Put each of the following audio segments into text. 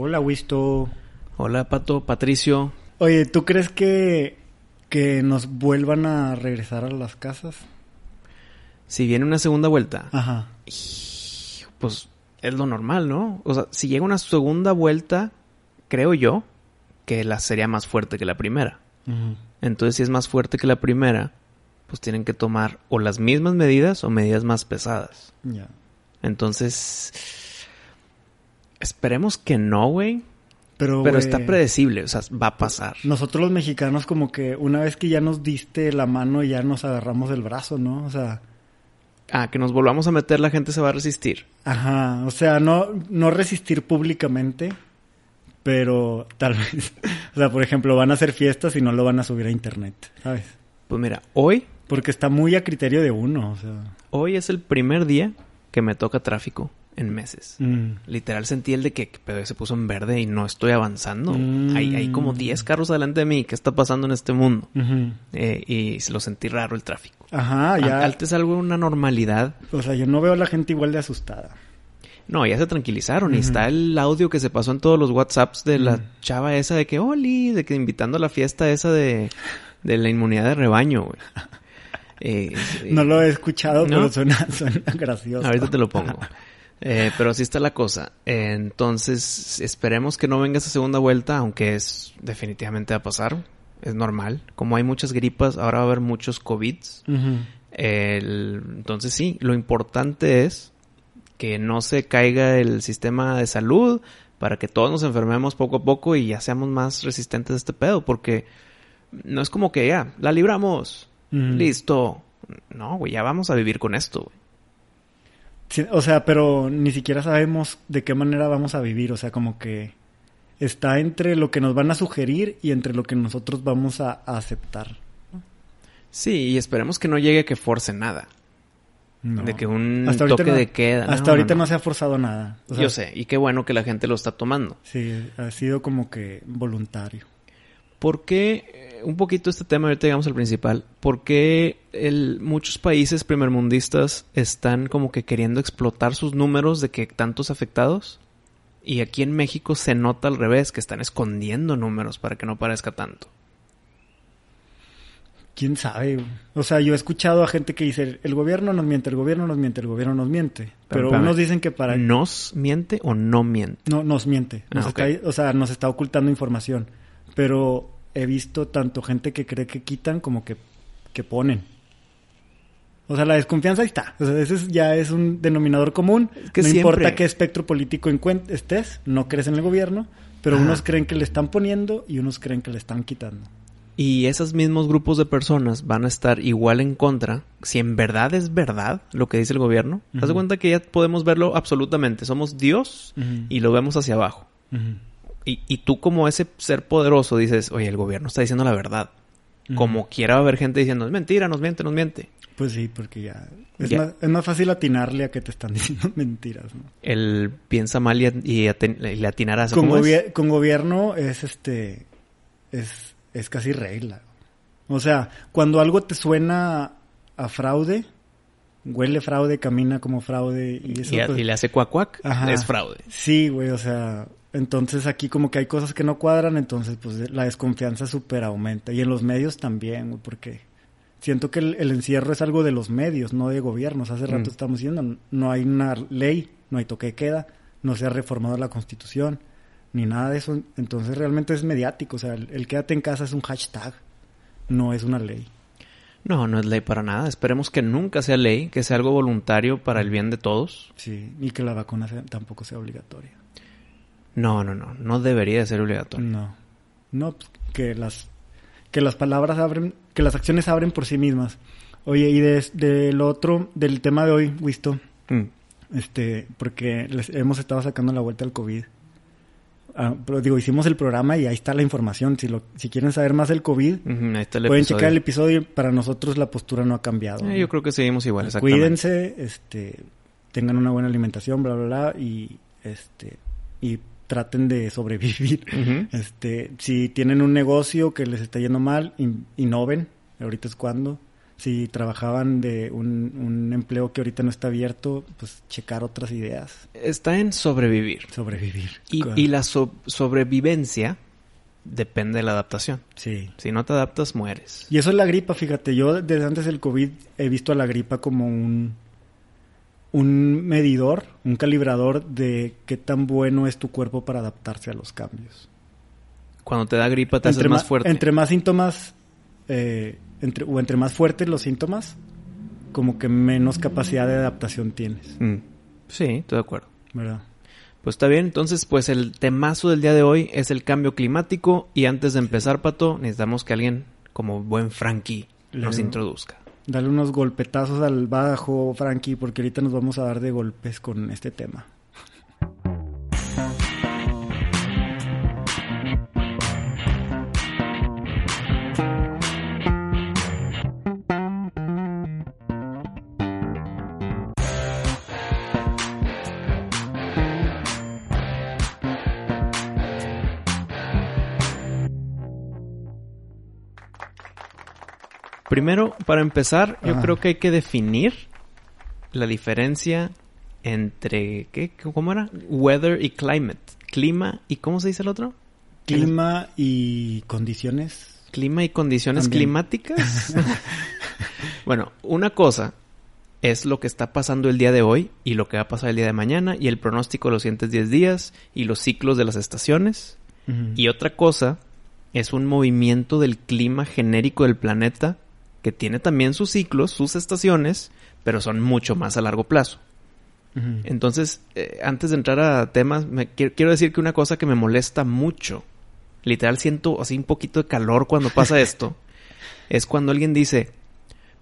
Hola, Wisto. Hola, Pato, Patricio. Oye, ¿tú crees que, que nos vuelvan a regresar a las casas? Si viene una segunda vuelta, Ajá. pues es lo normal, ¿no? O sea, si llega una segunda vuelta, creo yo que la sería más fuerte que la primera. Entonces, si es más fuerte que la primera, pues tienen que tomar o las mismas medidas o medidas más pesadas. Ya. Entonces, esperemos que no, güey. Pero, está predecible, o sea, va a pasar. Nosotros los mexicanos como que una vez que ya nos diste la mano ya nos agarramos el brazo, ¿no? O sea, Ah, que nos volvamos a meter, la gente se va a resistir. ajá, o sea, no, no resistir públicamente, pero tal vez, o sea, por ejemplo, van a hacer fiestas y no lo van a subir a internet, ¿sabes? Pues mira, hoy, Porque está muy a criterio de uno, o sea. hoy es el primer día que me toca tráfico en meses. mm. Literal sentí el de que ¿qué pedo, se puso en verde y no estoy avanzando. Mm. Hay, hay como 10 carros delante de mí. ¿Qué está pasando en este mundo? Ujú. Eh, y se lo sentí raro el tráfico. Ajá, ya. An- Antes algo una normalidad. O sea, yo no veo a la gente igual de asustada. No, ya se tranquilizaron. Y está el audio que se pasó en todos los WhatsApps de la Ujú. chava esa de que, Oli, de que invitando a la fiesta esa de, de la inmunidad de rebaño, güey. Eh, eh, No lo he escuchado, ¿No? pero suena, suena gracioso. Ahorita te lo pongo. Eh, pero así está la cosa. Eh, entonces, esperemos que no venga esa segunda vuelta, aunque es definitivamente va a pasar. Es normal. Como hay muchas gripas, ahora va a haber muchos COVIDs. El- entonces sí, lo importante es que no se caiga el sistema de salud para que todos nos enfermemos poco a poco y ya seamos más resistentes a este pedo, porque no es como que ya, la libramos, listo. No, güey, ya vamos a vivir con esto, güey. O sea, pero ni siquiera sabemos de qué manera vamos a vivir. O sea, como que está entre lo que nos van a sugerir y entre lo que nosotros vamos a, a aceptar. Sí, y esperemos que no llegue a que force nada. No. De que un Hasta toque no- de queda. Hasta No, ahorita no, se ha forzado nada. O sea, Yo sé, y qué bueno que la gente lo está tomando. Sí, ha sido como que voluntario. ¿Por qué, eh, un poquito este tema, ahorita llegamos al principal, por qué el, muchos países primermundistas están como que queriendo explotar sus números de que tantos afectados? Y aquí en México se nota al revés, que están escondiendo números para que no parezca tanto. ¿Quién sabe? O sea, yo he escuchado a gente que dice, el gobierno nos miente, el gobierno nos miente, el gobierno nos miente. Pero unos dicen que para... ¿Nos miente o no miente? No, nos miente. Nos Ah, está- o sea, nos está ocultando información. Pero he visto tanto gente que cree que quitan como que, que ponen. O sea, la desconfianza ahí está. O sea, ese es- ya es un denominador común. que no siempre- importa qué espectro político estés, no crees en el gobierno, pero Ajá. unos creen que le están poniendo y unos creen que le están quitando. Y esos mismos grupos de personas van a estar igual en contra si en verdad es verdad lo que dice el gobierno. Haz de Ujú. cuenta que ya podemos verlo absolutamente. Somos Dios y lo vemos hacia abajo. Y, y tú como ese ser poderoso dices, oye, el gobierno está diciendo la verdad. Como quiera va a haber gente diciendo, es mentira, nos miente, nos miente. Pues sí, porque ya... Es, Ya. Más, es más fácil atinarle a que te están diciendo mentiras, ¿no? Él piensa mal y, y le atinarás. con, gobier- con gobierno es este es, es casi regla. O sea, cuando algo te suena a fraude, huele fraude, camina como fraude y eso Y, pues, y le hace cuac cuac, Ajá. es fraude. Sí, güey, o sea, entonces aquí como que hay cosas que no cuadran, entonces pues la desconfianza súper aumenta. Y en los medios también, porque siento que el, el encierro es algo de los medios, no de gobiernos. Hace rato Mm. estamos diciendo, no hay una ley, no hay toque de queda, no se ha reformado la constitución, ni nada de eso. Entonces realmente es mediático, o sea, el, el quédate en casa es un hashtag, no es una ley. No, no es ley para nada. Esperemos que nunca sea ley, que sea algo voluntario para el bien de todos. Sí, y que la vacuna sea- tampoco sea obligatoria. No, no, no. No debería de ser obligatorio. No. No, que las que las palabras abren, que las acciones abren por sí mismas. Oye, y de, de lo otro, del tema de hoy, Wisto, Mm. este, porque les hemos estado sacando la vuelta al COVID. ah, pero digo, hicimos el programa y ahí está la información. Si lo, si quieren saber más del COVID, Ujú, ahí está el pueden episodio. checar el episodio. Para nosotros la postura no ha cambiado. Eh, ¿no? yo creo que seguimos igual, exactamente. Cuídense, este, tengan una buena alimentación, bla, bla, bla, y este, y traten de sobrevivir. Este, si tienen un negocio que les está yendo mal, in- innoven. Ahorita es cuando. Si trabajaban de un, un empleo que ahorita no está abierto, pues checar otras ideas. Está en sobrevivir. Sobrevivir. Y, y la so- sobrevivencia depende de la adaptación. Sí. Si no te adaptas, mueres. Y eso es la gripa, fíjate. Yo desde antes del COVID he visto a la gripa como un, un medidor, un calibrador de qué tan bueno es tu cuerpo para adaptarse a los cambios. Cuando te da gripa, te haces Entre más ma- fuerte. Entre más síntomas, eh, entre, o entre más fuertes los síntomas, como que menos capacidad de adaptación tienes, Mm. Sí, estoy de acuerdo. ¿verdad? Pues está bien, entonces pues el temazo del día de hoy es el cambio climático y antes de empezar, Pato, necesitamos que alguien como buen Frankie nos Le- introduzca. Dale unos golpetazos al bajo, Frankie, porque ahorita nos vamos a dar de golpes con este tema. Primero, para empezar, yo Ajá. creo que hay que definir la diferencia entre ¿qué? ¿Cómo era? Weather y climate. Clima y ¿cómo se dice el otro? Clima y condiciones. Clima y condiciones También. climáticas. bueno, una cosa es lo que está pasando el día de hoy y lo que va a pasar el día de mañana y el pronóstico de los siguientes 10 días y los ciclos de las estaciones. Y otra cosa es un movimiento del clima genérico del planeta que tiene también sus ciclos, sus estaciones, pero son mucho más a largo plazo. Entonces, eh, antes de entrar a temas, me, quiero, quiero decir que una cosa que me molesta mucho, literal siento así un poquito de calor cuando pasa esto, es cuando alguien dice,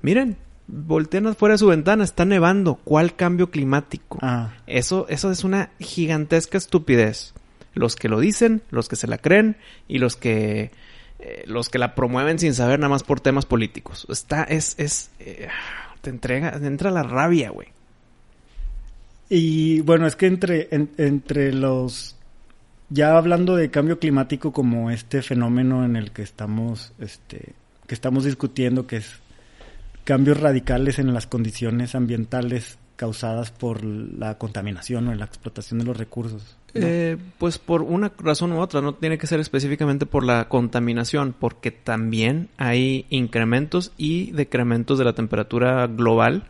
miren, voltean afuera de su ventana, está nevando, ¿cuál cambio climático? Ah, Eso, eso es una gigantesca estupidez. Los que lo dicen, los que se la creen y los que eh, los que la promueven sin saber nada más por temas políticos. Está, es, es, eh, te entrega, te entra la rabia, güey. Y bueno, es que entre, en- entre los... Ya hablando de cambio climático como este fenómeno en el que estamos, este, que estamos discutiendo, que es cambios radicales en las condiciones ambientales causadas por la contaminación o la explotación de los recursos. Eh, pues por una razón u otra, no tiene que ser específicamente por la contaminación, porque también hay incrementos y decrementos de la temperatura global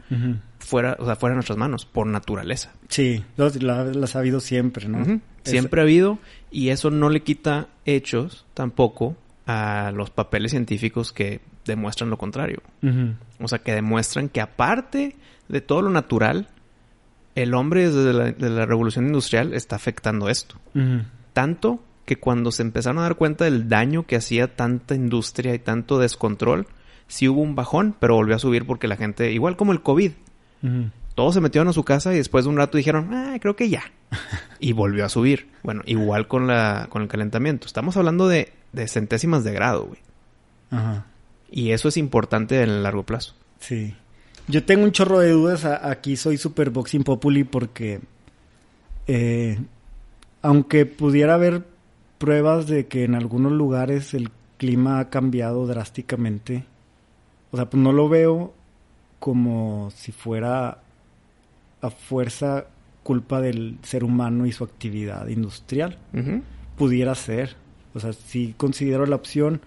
fuera, o sea, fuera de nuestras manos, por naturaleza. Sí, los- la- las ha habido siempre, ¿no? Siempre ha habido, y eso no le quita hechos tampoco a los papeles científicos que demuestran lo contrario. O sea, que demuestran que aparte de todo lo natural, el hombre desde la, de la revolución industrial está afectando esto. Tanto que cuando se empezaron a dar cuenta del daño que hacía tanta industria y tanto descontrol, sí hubo un bajón, pero volvió a subir porque la gente, igual como el COVID, todos se metieron a su casa y después de un rato dijeron, ah, creo que ya. y volvió a subir. Bueno, igual con, la, con el calentamiento. Estamos hablando de, de centésimas de grado, güey. Ajá. Y eso es importante en el largo plazo. Sí. Yo tengo un chorro de dudas. Aquí soy super boxing populi porque, eh, aunque pudiera haber pruebas de que en algunos lugares el clima ha cambiado drásticamente, o sea, pues no lo veo como si fuera a fuerza culpa del ser humano y su actividad industrial. Pudiera ser. O sea, sí considero la opción,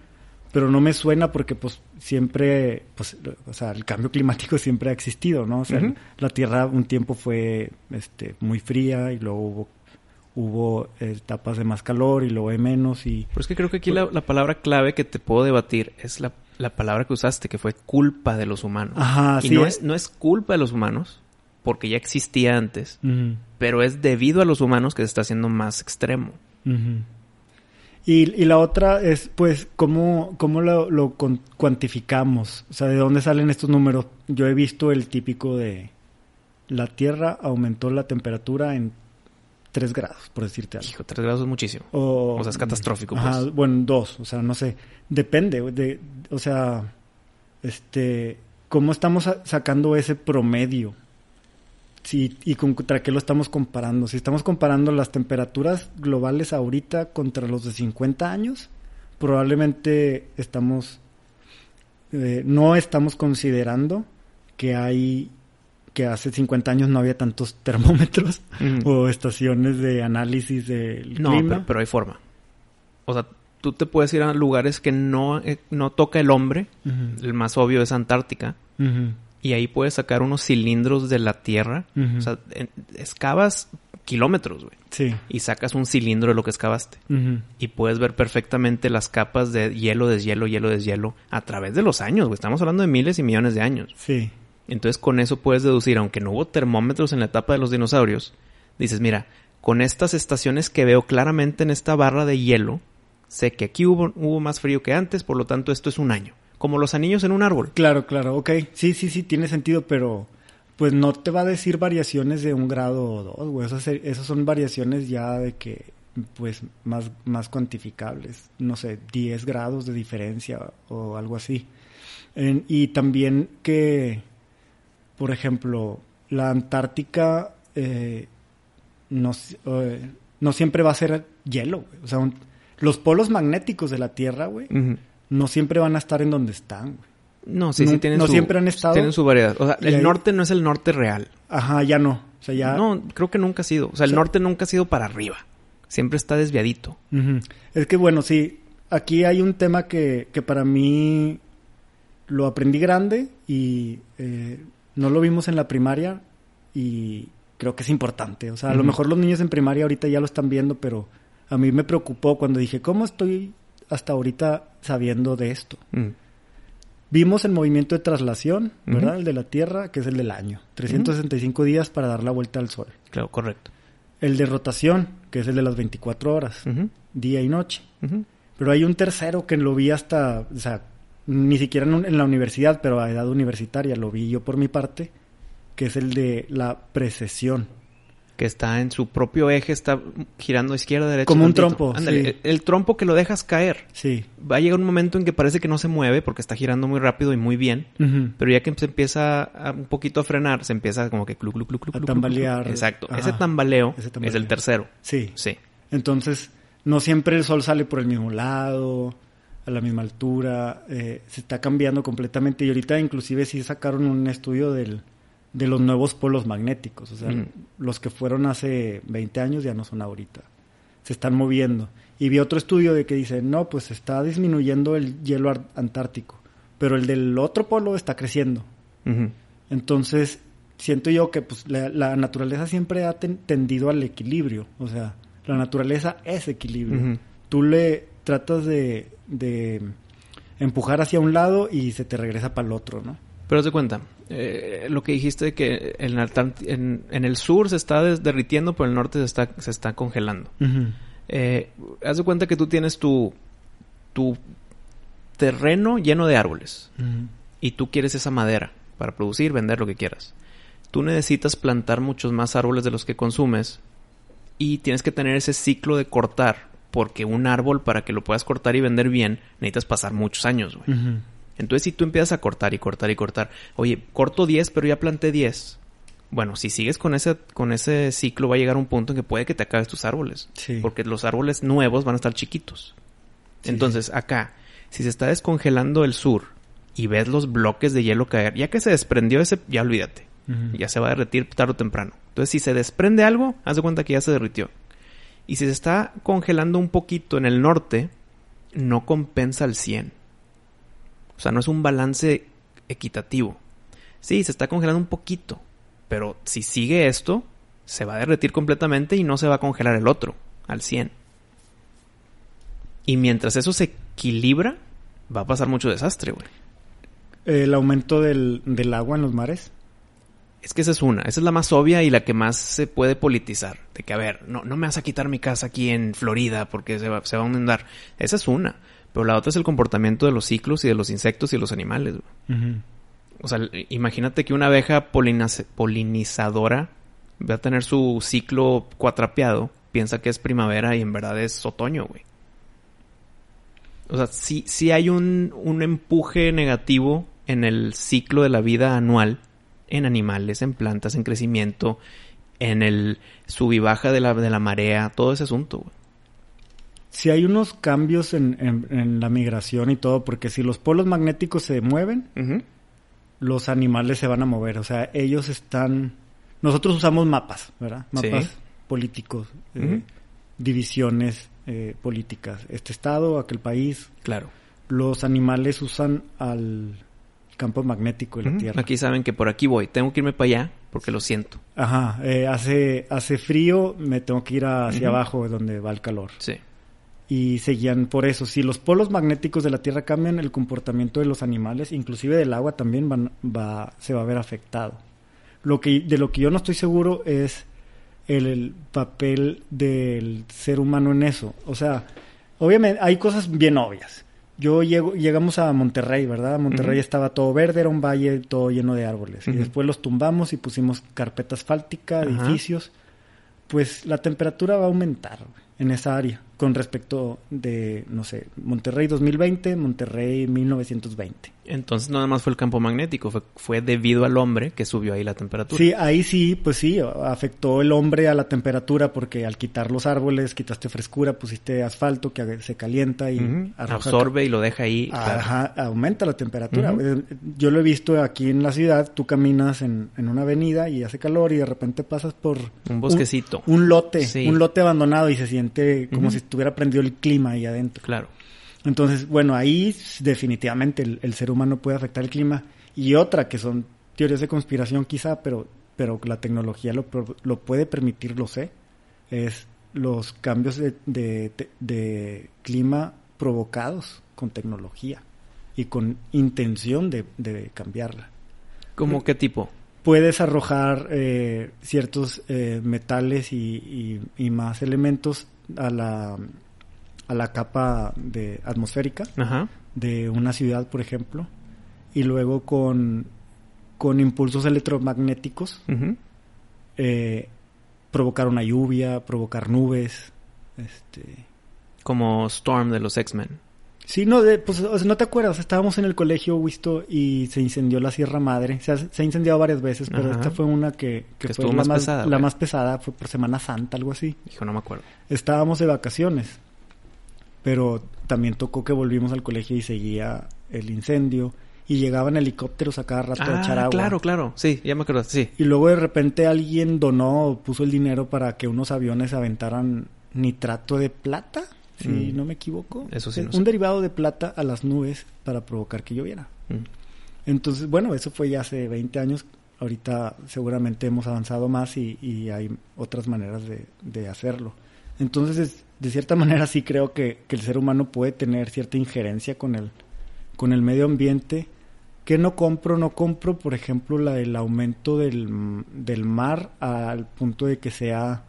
pero no me suena porque pues siempre, pues, o sea, el cambio climático siempre ha existido, ¿no? O sea, la Tierra un tiempo fue, este, muy fría y luego hubo, hubo etapas de más calor y luego de menos y... Pero es que creo que aquí la, la palabra clave que te puedo debatir es la, la palabra que usaste, que fue culpa de los humanos. Ajá, y sí. no es, no es culpa de los humanos, porque ya existía antes, pero es debido a los humanos que se está haciendo más extremo. ujú. Y, y la otra es, pues, ¿cómo, cómo lo, lo cuantificamos? O sea, ¿de dónde salen estos números? Yo he visto el típico de la Tierra aumentó la temperatura en 3 grados, por decirte algo. Hijo, 3 grados es muchísimo. O, O sea, es catastrófico, Ajá, pues. bueno, dos, o sea, no sé. Depende, de, o sea, este, ¿cómo estamos sa- sacando ese promedio? Sí, y contra qué lo estamos comparando. Si estamos comparando las temperaturas globales ahorita contra los de 50 años, probablemente estamos, eh, no estamos considerando que hay, que hace 50 años no había tantos termómetros o estaciones de análisis del No, clima. pero, pero hay forma. O sea, tú te puedes ir a lugares que no, eh, no toca el hombre. El más obvio es Antártica. Ujú. Y ahí puedes sacar unos cilindros de la Tierra. O sea, excavas kilómetros, güey. Sí. Y sacas un cilindro de lo que excavaste. Y puedes ver perfectamente las capas de hielo, deshielo, hielo, deshielo a través de los años, güey. Estamos hablando de miles y millones de años. Sí. Entonces con eso puedes deducir, aunque no hubo termómetros en la etapa de los dinosaurios, dices, mira, con estas estaciones que veo claramente en esta barra de hielo, sé que aquí hubo, hubo más frío que antes, por lo tanto esto es un año. Como los anillos en un árbol. Claro, claro, ok. Sí, sí, sí, tiene sentido, pero pues no te va a decir variaciones de un grado o dos, güey. Esas, esas son variaciones ya de que, pues, más, más cuantificables. No sé, 10 grados de diferencia o algo así. En- y también que, por ejemplo, la Antártica eh, no, eh, no siempre va a ser hielo, güey. O sea, un- los polos magnéticos de la Tierra, güey. No siempre van a estar en donde están, güey. No, sí, No- sí tienen no su, siempre han estado. Tienen su variedad. O sea, el ahí- norte no es el norte real. Ajá, ya no. O sea, ya. No, creo que nunca ha sido. O sea, el O sea- norte nunca ha sido para arriba. Siempre está desviadito. Es que bueno, sí. Aquí hay un tema que, que para mí lo aprendí grande y eh, no lo vimos en la primaria y creo que es importante. O sea, a lo mejor los niños en primaria ahorita ya lo están viendo, pero a mí me preocupó cuando dije, ¿cómo estoy hasta ahorita sabiendo de esto? Mm. Vimos el movimiento de traslación, ¿verdad? El de la Tierra, que es el del año. 365 días para dar la vuelta al Sol. Claro, correcto. El de rotación, que es el de las 24 horas, día y noche. Pero hay un tercero que lo vi hasta, o sea, ni siquiera en, un- en la universidad, pero a edad universitaria, lo vi yo por mi parte, que es el de la precesión. Que está en su propio eje, está girando izquierda, derecha. Como un trompo, Ándale, sí. el, el trompo que lo dejas caer. Sí. Va a llegar un momento en que parece que no se mueve porque está girando muy rápido y muy bien. Ujú. Pero ya que se empieza a- un poquito a frenar, se empieza como que clu, clu, clu, clu, A tambalear. clu. Exacto. Ese tambaleo, Ese es tambaleo. el tercero. Sí. Sí. Entonces, no siempre el sol sale por el mismo lado, a la misma altura, eh, se está cambiando completamente. Y ahorita inclusive sí sacaron un estudio del, de los nuevos polos magnéticos. O sea, Ujú. los que fueron hace 20 años ya no son ahorita. Se están moviendo. Y vi otro estudio de que dice, no, pues está disminuyendo el hielo antártico, pero el del otro polo está creciendo. Entonces, siento yo que pues, la, la naturaleza siempre ha ten- tendido al equilibrio. O sea, la naturaleza es equilibrio. Tú le tratas de, de empujar hacia un lado y se te regresa para el otro, ¿no? Pero de cuenta, eh, lo que dijiste de que en, en, en el sur se está derritiendo, pero en el norte se está, se está congelando. Eh, haz de cuenta que tú tienes tu, tu terreno lleno de árboles y tú quieres esa madera para producir, vender lo que quieras. Tú necesitas plantar muchos más árboles de los que consumes y tienes que tener ese ciclo de cortar porque un árbol para que lo puedas cortar y vender bien necesitas pasar muchos años, güey. Entonces, si tú empiezas a cortar y cortar y cortar, oye, corto 10, pero ya planté 10. Bueno, si sigues con ese, con ese ciclo, va a llegar un punto en que puede que te acabes tus árboles. Sí. Porque los árboles nuevos van a estar chiquitos. Sí. Entonces, acá, si se está descongelando el sur y ves los bloques de hielo caer, ya que se desprendió ese, ya olvídate. Ya se va a derretir tarde o temprano. Entonces, si se desprende algo, haz de cuenta que ya se derritió. Y si se está congelando un poquito en el norte, no compensa al 100. O sea, no es un balance equitativo. Sí, se está congelando un poquito. Pero si sigue esto, se va a derretir completamente y no se va a congelar el otro al 100. Y mientras eso se equilibra, va a pasar mucho desastre, güey. El aumento del, del agua en los mares. Es que esa es una, esa es la más obvia y la que más se puede politizar. De que, a ver, no, no me vas a quitar mi casa aquí en Florida porque se va, se va a inundar. Esa es una. Pero la otra es el comportamiento de los ciclos y de los insectos y de los animales. güey. O sea, imagínate que una abeja polinizadora va a tener su ciclo cuatrapeado, piensa que es primavera y en verdad es otoño, güey. O sea, sí, sí hay un, un empuje negativo en el ciclo de la vida anual en animales, en plantas, en crecimiento, en el sub y baja de la, de la marea, todo ese asunto, güey. Sí hay unos cambios en, en- en la migración y todo, porque si los polos magnéticos se mueven, los animales se van a mover. O sea, ellos están... Nosotros usamos mapas, ¿verdad? Sí. Mapas políticos, eh, divisiones eh, políticas. Este estado, aquel país. Claro. Los animales usan al campo magnético de la. Tierra. Aquí saben que por aquí voy. Tengo que irme para allá porque lo siento. Ajá, eh, hace, hace frío, me tengo que ir hacia abajo, donde va el calor. Sí. Y se guían por eso. Si los polos magnéticos de la Tierra cambian, el comportamiento de los animales, inclusive del agua también van- va, se va a ver afectado. Lo que, de lo que yo no estoy seguro es el, el papel del ser humano en eso. O sea, obviamente hay cosas bien obvias. Yo llego, llegamos a Monterrey, ¿verdad? Monterrey estaba todo verde, era un valle todo lleno de árboles. Y después los tumbamos y pusimos carpeta asfáltica, edificios. Pues la temperatura va a aumentar en esa área con respecto de, no sé, Monterrey 2020, Monterrey 1920. Entonces nada más fue el campo magnético, fue, fue debido al hombre que subió ahí la temperatura. Sí, ahí sí, pues sí, afectó el hombre a la temperatura porque al quitar los árboles, quitaste frescura, pusiste asfalto que se calienta y arroja- Absorbe y lo deja ahí. claro. Ajá, aumenta la temperatura. Eh, Yo lo he visto aquí en la ciudad, tú caminas en, en una avenida y hace calor y de repente pasas por Un bosquecito. un, un lote, Sí. un lote abandonado y se siente como Ujú. si estuviera prendido el clima ahí adentro. Claro. Entonces, bueno, ahí definitivamente el, el ser humano puede afectar el clima. Y otra que son teorías de conspiración quizá, pero, pero la tecnología lo, lo puede permitir, lo sé, es los cambios de, de- de- de clima provocados con tecnología y con intención de, de cambiarla. ¿Cómo qué tipo? Puedes arrojar eh, ciertos eh, metales y, y- y más elementos a la, a la capa de atmosférica Ajá. de una ciudad, por ejemplo, y luego con, con impulsos electromagnéticos eh, provocar una lluvia, provocar nubes. Este... Como Storm de los X-Men. Sí, no, de, pues o sea, no te acuerdas, estábamos en el colegio, Wisto, y se incendió la Sierra Madre. Se ha, se ha incendiado varias veces, pero Ajá. esta fue una que, que Que fue la más más, pesada, la más pesada, fue por Semana Santa, algo así. Hijo, no me acuerdo. Estábamos de vacaciones, pero también tocó que volvimos al colegio y seguía el incendio y llegaban helicópteros a cada rato a echar Ah, agua. claro, claro. Sí, ya me acuerdo. Sí. Y luego de repente alguien donó o puso el dinero para que unos aviones aventaran nitrato de plata, si Mm. no me equivoco. Eso sí, Un no sé. derivado de plata a las nubes para provocar que lloviera. Mm. Entonces, bueno, eso fue ya hace 20 años. Ahorita seguramente hemos avanzado más y, y hay otras maneras de, de hacerlo. Entonces, es- de cierta manera sí creo que, que el ser humano puede tener cierta injerencia con el, con el medio ambiente. que no compro? No compro, por ejemplo, la del aumento del, del mar al punto de que sea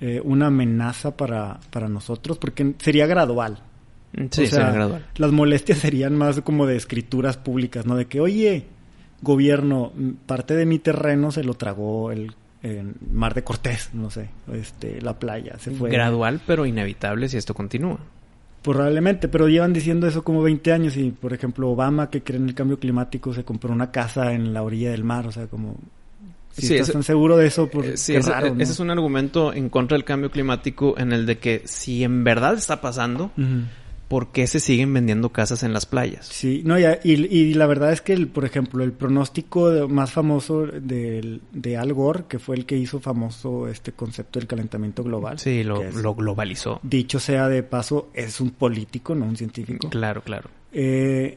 eh, una amenaza para, para nosotros, porque sería gradual. Sí, O sea, será gradual. Las molestias serían más como de escrituras públicas, ¿no? De que, oye, gobierno, parte de mi terreno se lo tragó el, el Mar de Cortés, no sé, este, la playa, se fue. Gradual, pero inevitable si esto continúa. Probablemente, pero llevan diciendo eso como 20 años y, por ejemplo, Obama, que cree en el cambio climático, se compró una casa en la orilla del mar, o sea, como... Si Sí, estás ese- tan seguro de eso, pues Eh, sí, ese, raro, ¿no? ese es un argumento en contra del cambio climático en el de que si en verdad está pasando, Ujú. ¿por qué se siguen vendiendo casas en las playas? Sí, no, ya, y, y la verdad es que, el, por ejemplo, el pronóstico de- más famoso del- de, Al Gore, que fue el que hizo famoso este concepto del calentamiento global. Sí, lo, es- lo globalizó. Dicho sea de paso, es un político, no un científico. Claro, claro. Eh,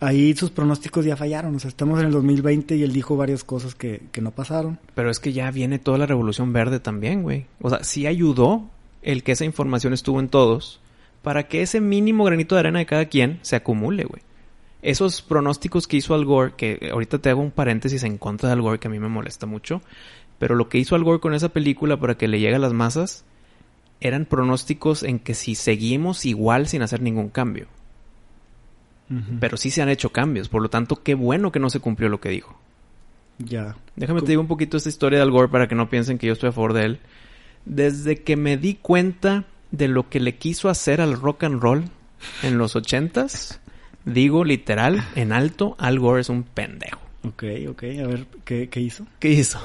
ahí sus pronósticos ya fallaron, o sea, estamos en el 2020 y él dijo varias cosas que, que no pasaron. Pero es que ya viene toda la revolución verde también, güey. O sea, sí ayudó el que esa información estuvo en todos para que ese mínimo granito de arena de cada quien se acumule, güey. Esos pronósticos que hizo Al Gore, que ahorita te hago un paréntesis en contra de Al Gore que a mí me molesta mucho, pero lo que hizo Al Gore con esa película para que le llegue a las masas eran pronósticos en que si seguimos igual sin hacer ningún cambio. Pero sí se han hecho cambios, por lo tanto, qué bueno que no se cumplió lo que dijo. Ya. Déjame te digo un poquito esta historia de Al Gore para que no piensen que yo estoy a favor de él. Desde que me di cuenta de lo que le quiso hacer al rock and roll en los ochentas, digo literal, en alto, Al Gore es un pendejo. Ok, ok. A ver, ¿qué, qué hizo? ¿Qué hizo?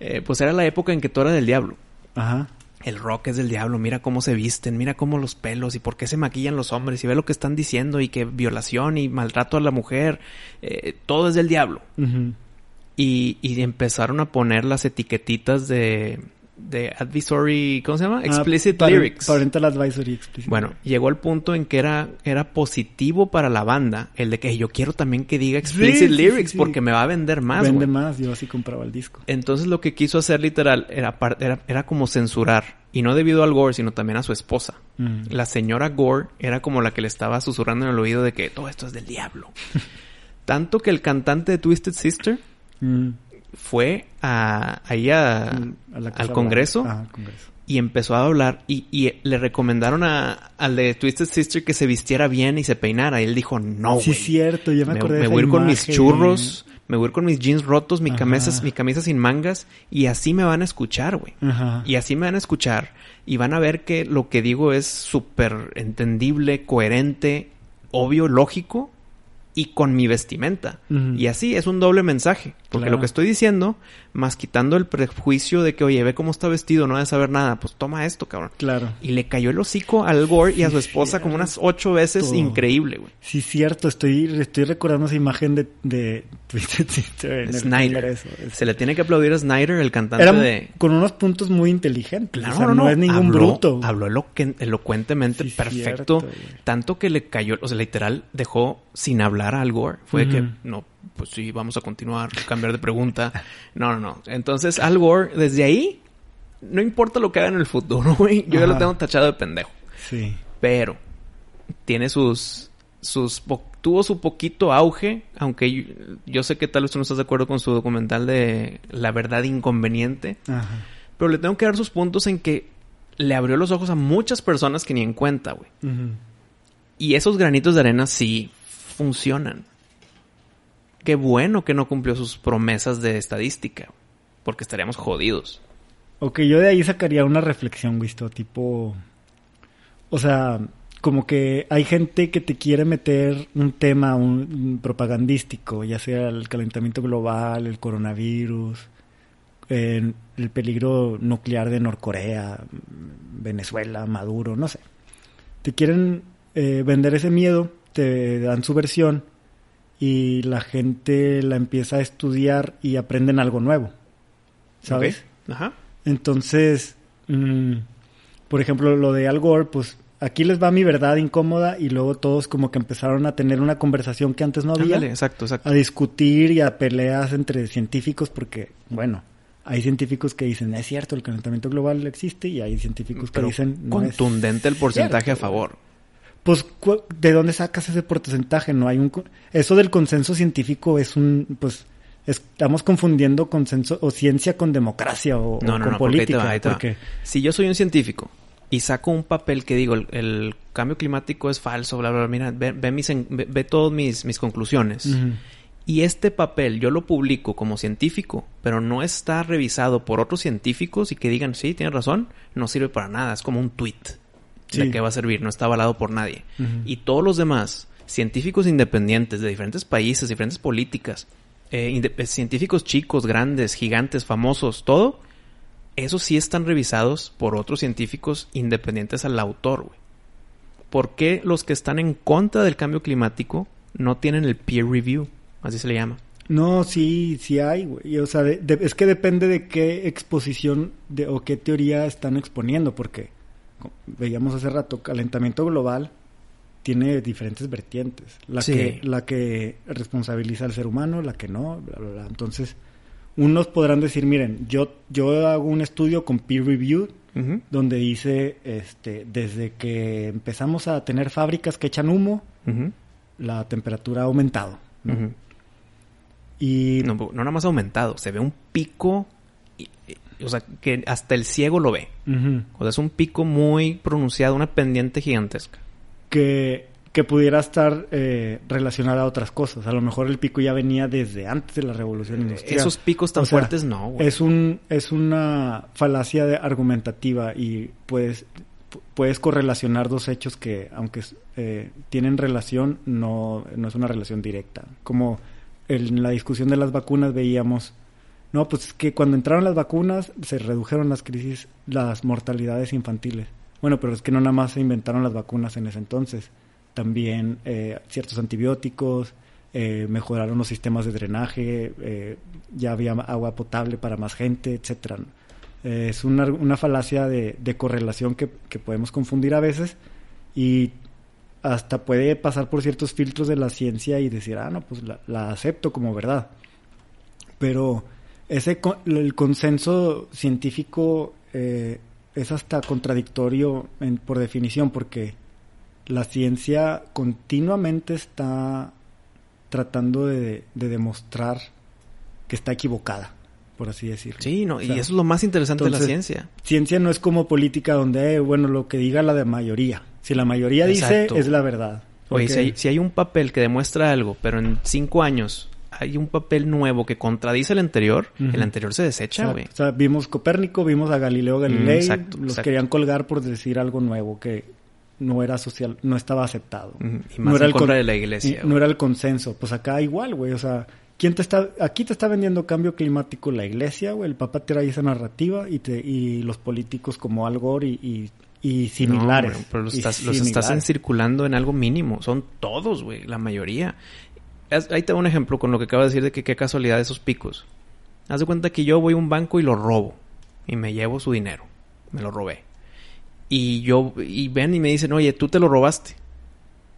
Eh, pues era la época en que todo era del diablo. Ajá. El rock es del diablo, mira cómo se visten, mira cómo los pelos y por qué se maquillan los hombres y ve lo que están diciendo y que violación y maltrato a la mujer, eh, todo es del diablo. Y, y empezaron a poner las etiquetitas de, de advisory, ¿cómo se llama? Explicit Ah, paren- lyrics. Parental advisory explicit. Bueno, llegó el punto en que era, era positivo para la banda el de que yo quiero también que diga explicit Sí, lyrics sí, sí. porque me va a vender más, Vende más, yo así compraba el disco. Entonces lo que quiso hacer literal era, era, era como censurar. Y no debido al Gore, sino también a su esposa. Mm. La señora Gore era como la que le estaba susurrando en el oído de que todo esto es del diablo. Tanto que el cantante de Twisted Sister Mm. Fue a, ahí a- A la al Congreso al Congreso. y empezó a hablar y, y le recomendaron a, al de Twisted Sister que se vistiera bien y se peinara. Y él dijo, no, sí, güey. es cierto, ya me me, acordé voy a ir con mis churros, me voy a ir con mis jeans rotos, mi Ajá. camisa, mi camisa sin mangas y así me van a escuchar, güey. Y así me van a escuchar y van a ver que lo que digo es súper entendible, coherente, obvio, lógico y con mi vestimenta. Y así es un doble mensaje. Porque Claro. lo que estoy diciendo, más quitando el prejuicio de que, oye, ve cómo está vestido, no debe saber nada, pues toma esto, cabrón. Claro. Y le cayó el hocico al Gore y a su esposa como unas ocho veces increíble, güey. Sí, cierto, estoy, estoy recordando esa imagen de, de Snyder. Congreso. Es- Se le tiene que aplaudir a Snyder, el cantante Era de... con unos puntos muy inteligentes. Claro, o sea, no, no, no, es ningún habló, bruto. Habló eloquen- elocuentemente, Sí, perfecto. cierto, tanto que le cayó, o sea, literal, dejó sin hablar a Al Gore. Fue que, no, pues sí, vamos a continuar, cambiar de pregunta. No, no, no. Entonces, Al Gore, desde ahí, no importa lo que haga en el futuro, güey. Yo ya lo tengo tachado de pendejo. Sí. Pero, tiene sus, sus, tuvo su poquito auge, aunque yo, yo sé que tal vez tú no estás de acuerdo con su documental de La verdad inconveniente. Ajá. Pero le tengo que dar sus puntos en que le abrió los ojos a muchas personas que ni en cuenta, güey. Ujú. Y esos granitos de arena sí funcionan. Qué bueno que no cumplió sus promesas de estadística, porque estaríamos jodidos. Ok, yo de ahí sacaría una reflexión, visto, tipo... O sea, como que hay gente que te quiere meter un tema un, propagandístico, ya sea el calentamiento global, el coronavirus, el peligro nuclear de Norcorea, Venezuela, Maduro, no sé. Te quieren eh, vender ese miedo, te dan su versión y la gente la empieza a estudiar y aprenden algo nuevo. ¿Sabes? Ajá. Entonces, mm, por ejemplo, lo de Al Gore, pues aquí les va mi verdad incómoda y luego todos como que empezaron a tener una conversación que antes no había, Ándale, exacto, exacto. a discutir y a peleas entre científicos porque, bueno, hay científicos que dicen, es cierto, el calentamiento global existe y hay científicos que dicen, no es contundente el porcentaje cierto". a favor. Pues, ¿de dónde sacas ese porcentaje? No hay un... Eso del consenso científico es un, pues, estamos confundiendo consenso o ciencia con democracia o, No, o no, con no, porque ahí te política. va, ahí te va. porque Si yo soy un científico y saco un papel que digo, el, el cambio climático es falso, bla, bla, bla, mira, ve, ve mis, ve, ve todas mis, mis conclusiones. Y este papel yo lo publico como científico, pero no está revisado por otros científicos y que digan, sí, tienes razón, no sirve para nada, es como un tweet. ¿De Sí. qué va a servir? No está avalado por nadie. Y todos los demás, científicos independientes de diferentes países, diferentes políticas, eh, eh, científicos chicos, grandes, gigantes, famosos, todo, esos sí están revisados por otros científicos independientes al autor, güey. ¿Por qué los que están en contra del cambio climático no tienen el peer review? Así se le llama. No, sí, sí hay, güey. O sea, de- de- es que depende de qué exposición de, o qué teoría están exponiendo, porque veíamos hace rato, calentamiento global tiene diferentes vertientes. La, Sí. que, la que responsabiliza al ser humano, la que no, bla, bla, bla. Entonces, unos podrán decir, miren, yo, yo hago un estudio con peer review donde dice, este, desde que empezamos a tener fábricas que echan humo, la temperatura ha aumentado. ¿no? Y No, no nada más ha aumentado, se ve un pico, o sea, que hasta el ciego lo ve. O sea, es un pico muy pronunciado, una pendiente gigantesca. que, que pudiera estar eh, relacionada a otras cosas. A lo mejor el pico ya venía desde antes de la revolución industrial. Esos picos tan O sea, fuertes no, güey. Es un es una falacia de- argumentativa y puedes puedes correlacionar dos hechos que aunque eh, tienen relación no no es una relación directa. Como en la discusión de las vacunas veíamos no, pues es que cuando entraron las vacunas se redujeron las crisis, las mortalidades infantiles. Bueno, pero es que no nada más se inventaron las vacunas en ese entonces. También eh, ciertos antibióticos, eh, mejoraron los sistemas de drenaje, eh, ya había agua potable para más gente, etcétera. Es una, una falacia de, de correlación que, que podemos confundir a veces y hasta puede pasar por ciertos filtros de la ciencia y decir, ah, no, pues la acepto como verdad. Pero ese el consenso científico eh, es hasta contradictorio en- por definición porque la ciencia continuamente está tratando de, de demostrar que está equivocada, por así decirlo. Sí, no, O y eso es lo más interesante de la ciencia. Ciencia no es como política donde, eh, bueno, lo que diga la de mayoría. Si la mayoría Exacto. dice, es la verdad. Oye, si hay, si hay un papel que demuestra algo, pero en cinco años hay un papel nuevo que contradice el anterior, el anterior se desecha, güey. O sea, vimos Copérnico, vimos a Galileo Galilei, Mm, exacto, los exacto. querían colgar por decir algo nuevo que no era social, no estaba aceptado. Y no más era en el contra de la iglesia, y No era el consenso. Pues acá igual, güey, o sea, ¿quién te está aquí te está vendiendo cambio climático la iglesia, güey? El Papa trae esa narrativa y te y los políticos como Al Gore y, y, y similares. No, pero los y estás, los estás similares. circulando en algo mínimo. Son todos, güey, la mayoría. Ahí te doy un ejemplo con lo que acabo de decir de que qué casualidad esos picos. Haz de cuenta que yo voy a un banco y lo robo. Y me llevo su dinero. Me lo robé. Y yo, y ven y me dicen, oye, tú te lo robaste.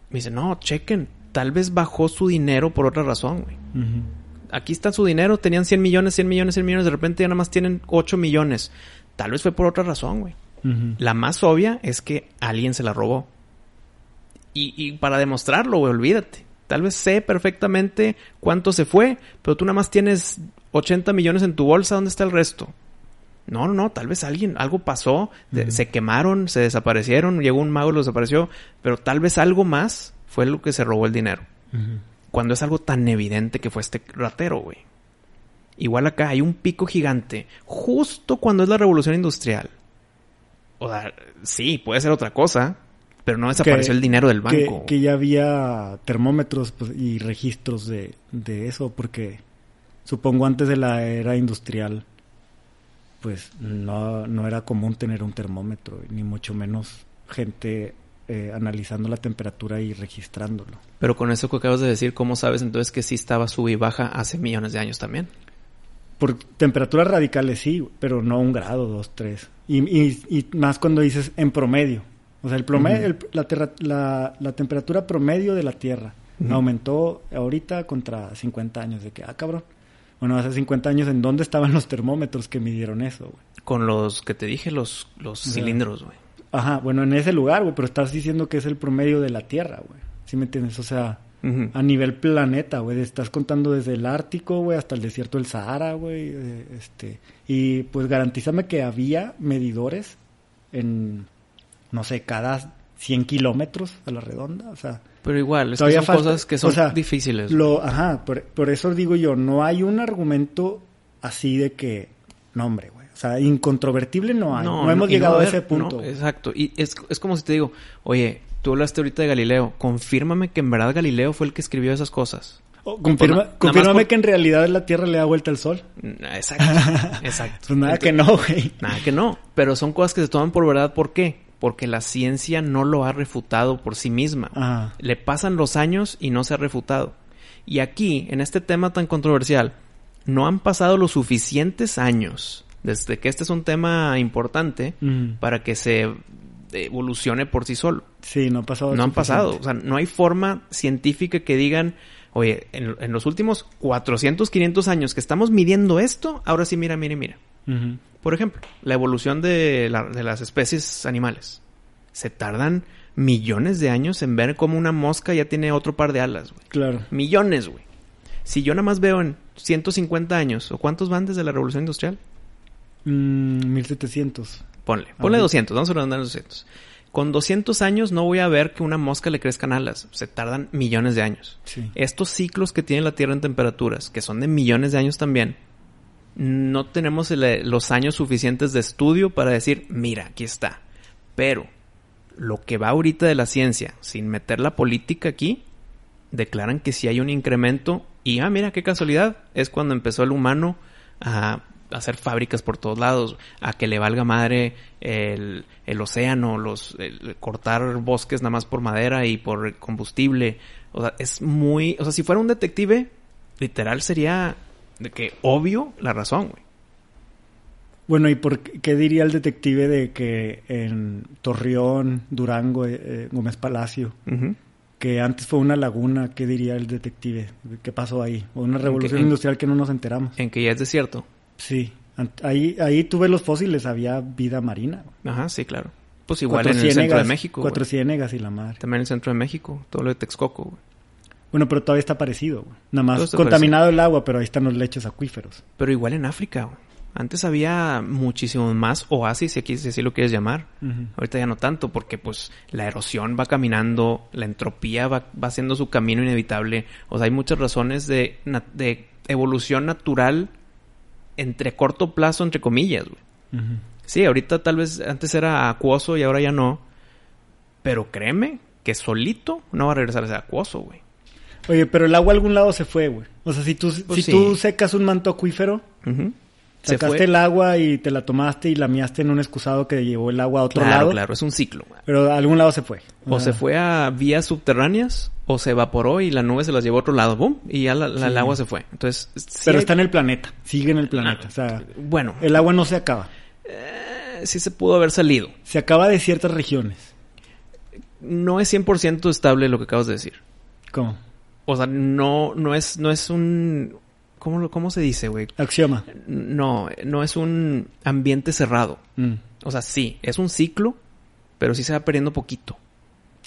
Me dicen, no, chequen. Tal vez bajó su dinero por otra razón, güey. Aquí está su dinero, tenían 100 millones, 100 millones, 100 millones, de repente ya nada más tienen 8 millones. Tal vez fue por otra razón, güey. La más obvia es que alguien se la robó. Y, y para demostrarlo, güey, olvídate. Tal vez sé perfectamente cuánto se fue, pero tú nada más tienes 80 millones en tu bolsa, ¿dónde está el resto? No, no, no, tal vez alguien, algo pasó, se quemaron, se desaparecieron, llegó un mago y los desapareció, pero tal vez algo más fue lo que se robó el dinero. Cuando es algo tan evidente que fue este ratero, güey. Igual acá hay un pico gigante, justo cuando es la revolución industrial. O sea, sí, puede ser otra cosa, pero no desapareció Que- el dinero del que, banco. que ya había termómetros pues, y registros de, de eso, porque supongo antes de la era industrial, pues no, no era común tener un termómetro, ni mucho menos gente eh, analizando la temperatura y registrándolo. Pero con eso que acabas de decir, ¿cómo sabes entonces que sí estaba sub y baja hace millones de años también? Por temperaturas radicales sí, pero no un grado, dos, tres. Y, y, y más cuando dices en promedio. O sea, el promedio, el- la, terra- la, la temperatura promedio de la Tierra aumentó ahorita contra 50 años. De que, ah, cabrón. Bueno, hace 50 años, ¿en dónde estaban los termómetros que midieron eso, güey? Con los que te dije, los, los sea, cilindros, güey. Ajá, bueno, en ese lugar, güey, pero estás diciendo que es el promedio de la Tierra, güey. ¿Sí me entiendes? O sea, a nivel planeta, güey. Estás contando desde el Ártico, güey, hasta el desierto del Sahara, güey. eh, este, y pues garantízame que había medidores en, no sé, cada 100 kilómetros a la redonda. O sea, Pero igual, es que son falta- cosas que son o sea, difíciles. Lo, ajá, por, por eso digo yo, no hay un argumento así de que, no, hombre, güey. O sea, incontrovertible no hay. No, hemos llegado a ese punto. no, exacto. Y es, es como si te digo, oye, tú hablaste ahorita de Galileo, confírmame que en verdad Galileo fue el que escribió esas cosas. Confirma- Pues confírmame por- que en realidad la Tierra le da vuelta al Sol. Exacto, exacto. Pues nada Entonces, que no, güey. Nada que no. Pero son cosas que se toman por verdad. ¿Por qué? Porque la ciencia no lo ha refutado por sí misma. Ajá. Le pasan los años y no se ha refutado. Y aquí, en este tema tan controversial, no han pasado los suficientes años desde que este es un tema importante Mm. para que se evolucione por sí solo. Sí, no ha pasado. No han pasado. O sea, no hay forma científica que digan, oye, en, en los últimos 400, 500 años que estamos midiendo esto, ahora sí, mira, mira, mira. Por ejemplo, la evolución de, la- de las especies animales. Se tardan millones de años en ver cómo una mosca ya tiene otro par de alas, güey. Claro. Millones, güey. Si yo nada más veo en 150 años, ¿o cuántos van desde la revolución industrial? Mm, 1700. Ponle, ponle Ajá. 200, vamos a 200. Con 200 años no voy a ver que una mosca le crezcan alas. Se tardan millones de años. Sí. Estos ciclos que tiene la Tierra en temperaturas, que son de millones de años también, no tenemos el- los años suficientes de estudio para decir, mira, aquí está. Pero lo que va ahorita de la ciencia, sin meter la política aquí, declaran que si hay un incremento y, ah, mira, qué casualidad, es cuando empezó el humano a hacer fábricas por todos lados, a que le valga madre el, el océano, los el cortar bosques nada más por madera y por combustible. O sea, es muy, o sea, si fuera un detective, literal sería de que obvio la razón, güey. Bueno, ¿y por qué, diría el detective de que en Torreón, Durango, eh, eh, Gómez Palacio, que antes fue una laguna, qué diría el detective? ¿Qué pasó ahí? O una revolución en- industrial que no nos enteramos. En que ya es desierto. Sí, ahí, ahí tuve los fósiles, había vida marina. Ajá, sí, claro. Pues igual en el centro de México. Cuatro güey. ciénegas y la madre. También en el centro de México, todo lo de Texcoco, güey. Bueno, pero todavía está parecido. güey. Nada más contaminado el agua, pero ahí están los lechos acuíferos. Pero igual en África, güey. Antes había muchísimo más oasis, si aquí si así lo quieres llamar. Ahorita ya no tanto, porque pues la erosión va caminando, la entropía va, va haciendo su camino inevitable. O sea, hay muchas razones de, de evolución natural entre corto plazo, entre comillas, güey. Sí, ahorita tal vez antes era acuoso y ahora ya no. Pero créeme que solito no va a regresar a ser acuoso, güey. Oye, pero el agua a algún lado se fue, güey. O sea, si tú, Pues si sí. tú secas un manto acuífero, sacaste el agua y te la tomaste y la miaste en un excusado que llevó el agua a otro Claro, lado. claro, es un ciclo. güey. Pero a algún lado se fue. O Ah, se fue a vías subterráneas, o se evaporó y la nube se las llevó a otro lado, ¡bum! Y ya la- la- el agua se fue. Entonces, sí Pero hay- está en el planeta. Sigue en el planeta. Ah, o sea, Bueno, el agua no se acaba. eh, sí se pudo haber salido. Se acaba de ciertas regiones. No es 100% estable lo que acabas de decir. ¿Cómo? O sea, no, no es, no es un... ¿Cómo, cómo se dice, güey? Axioma. No, no es un ambiente cerrado. Mm. O sea, sí, es un ciclo, pero sí se va perdiendo poquito.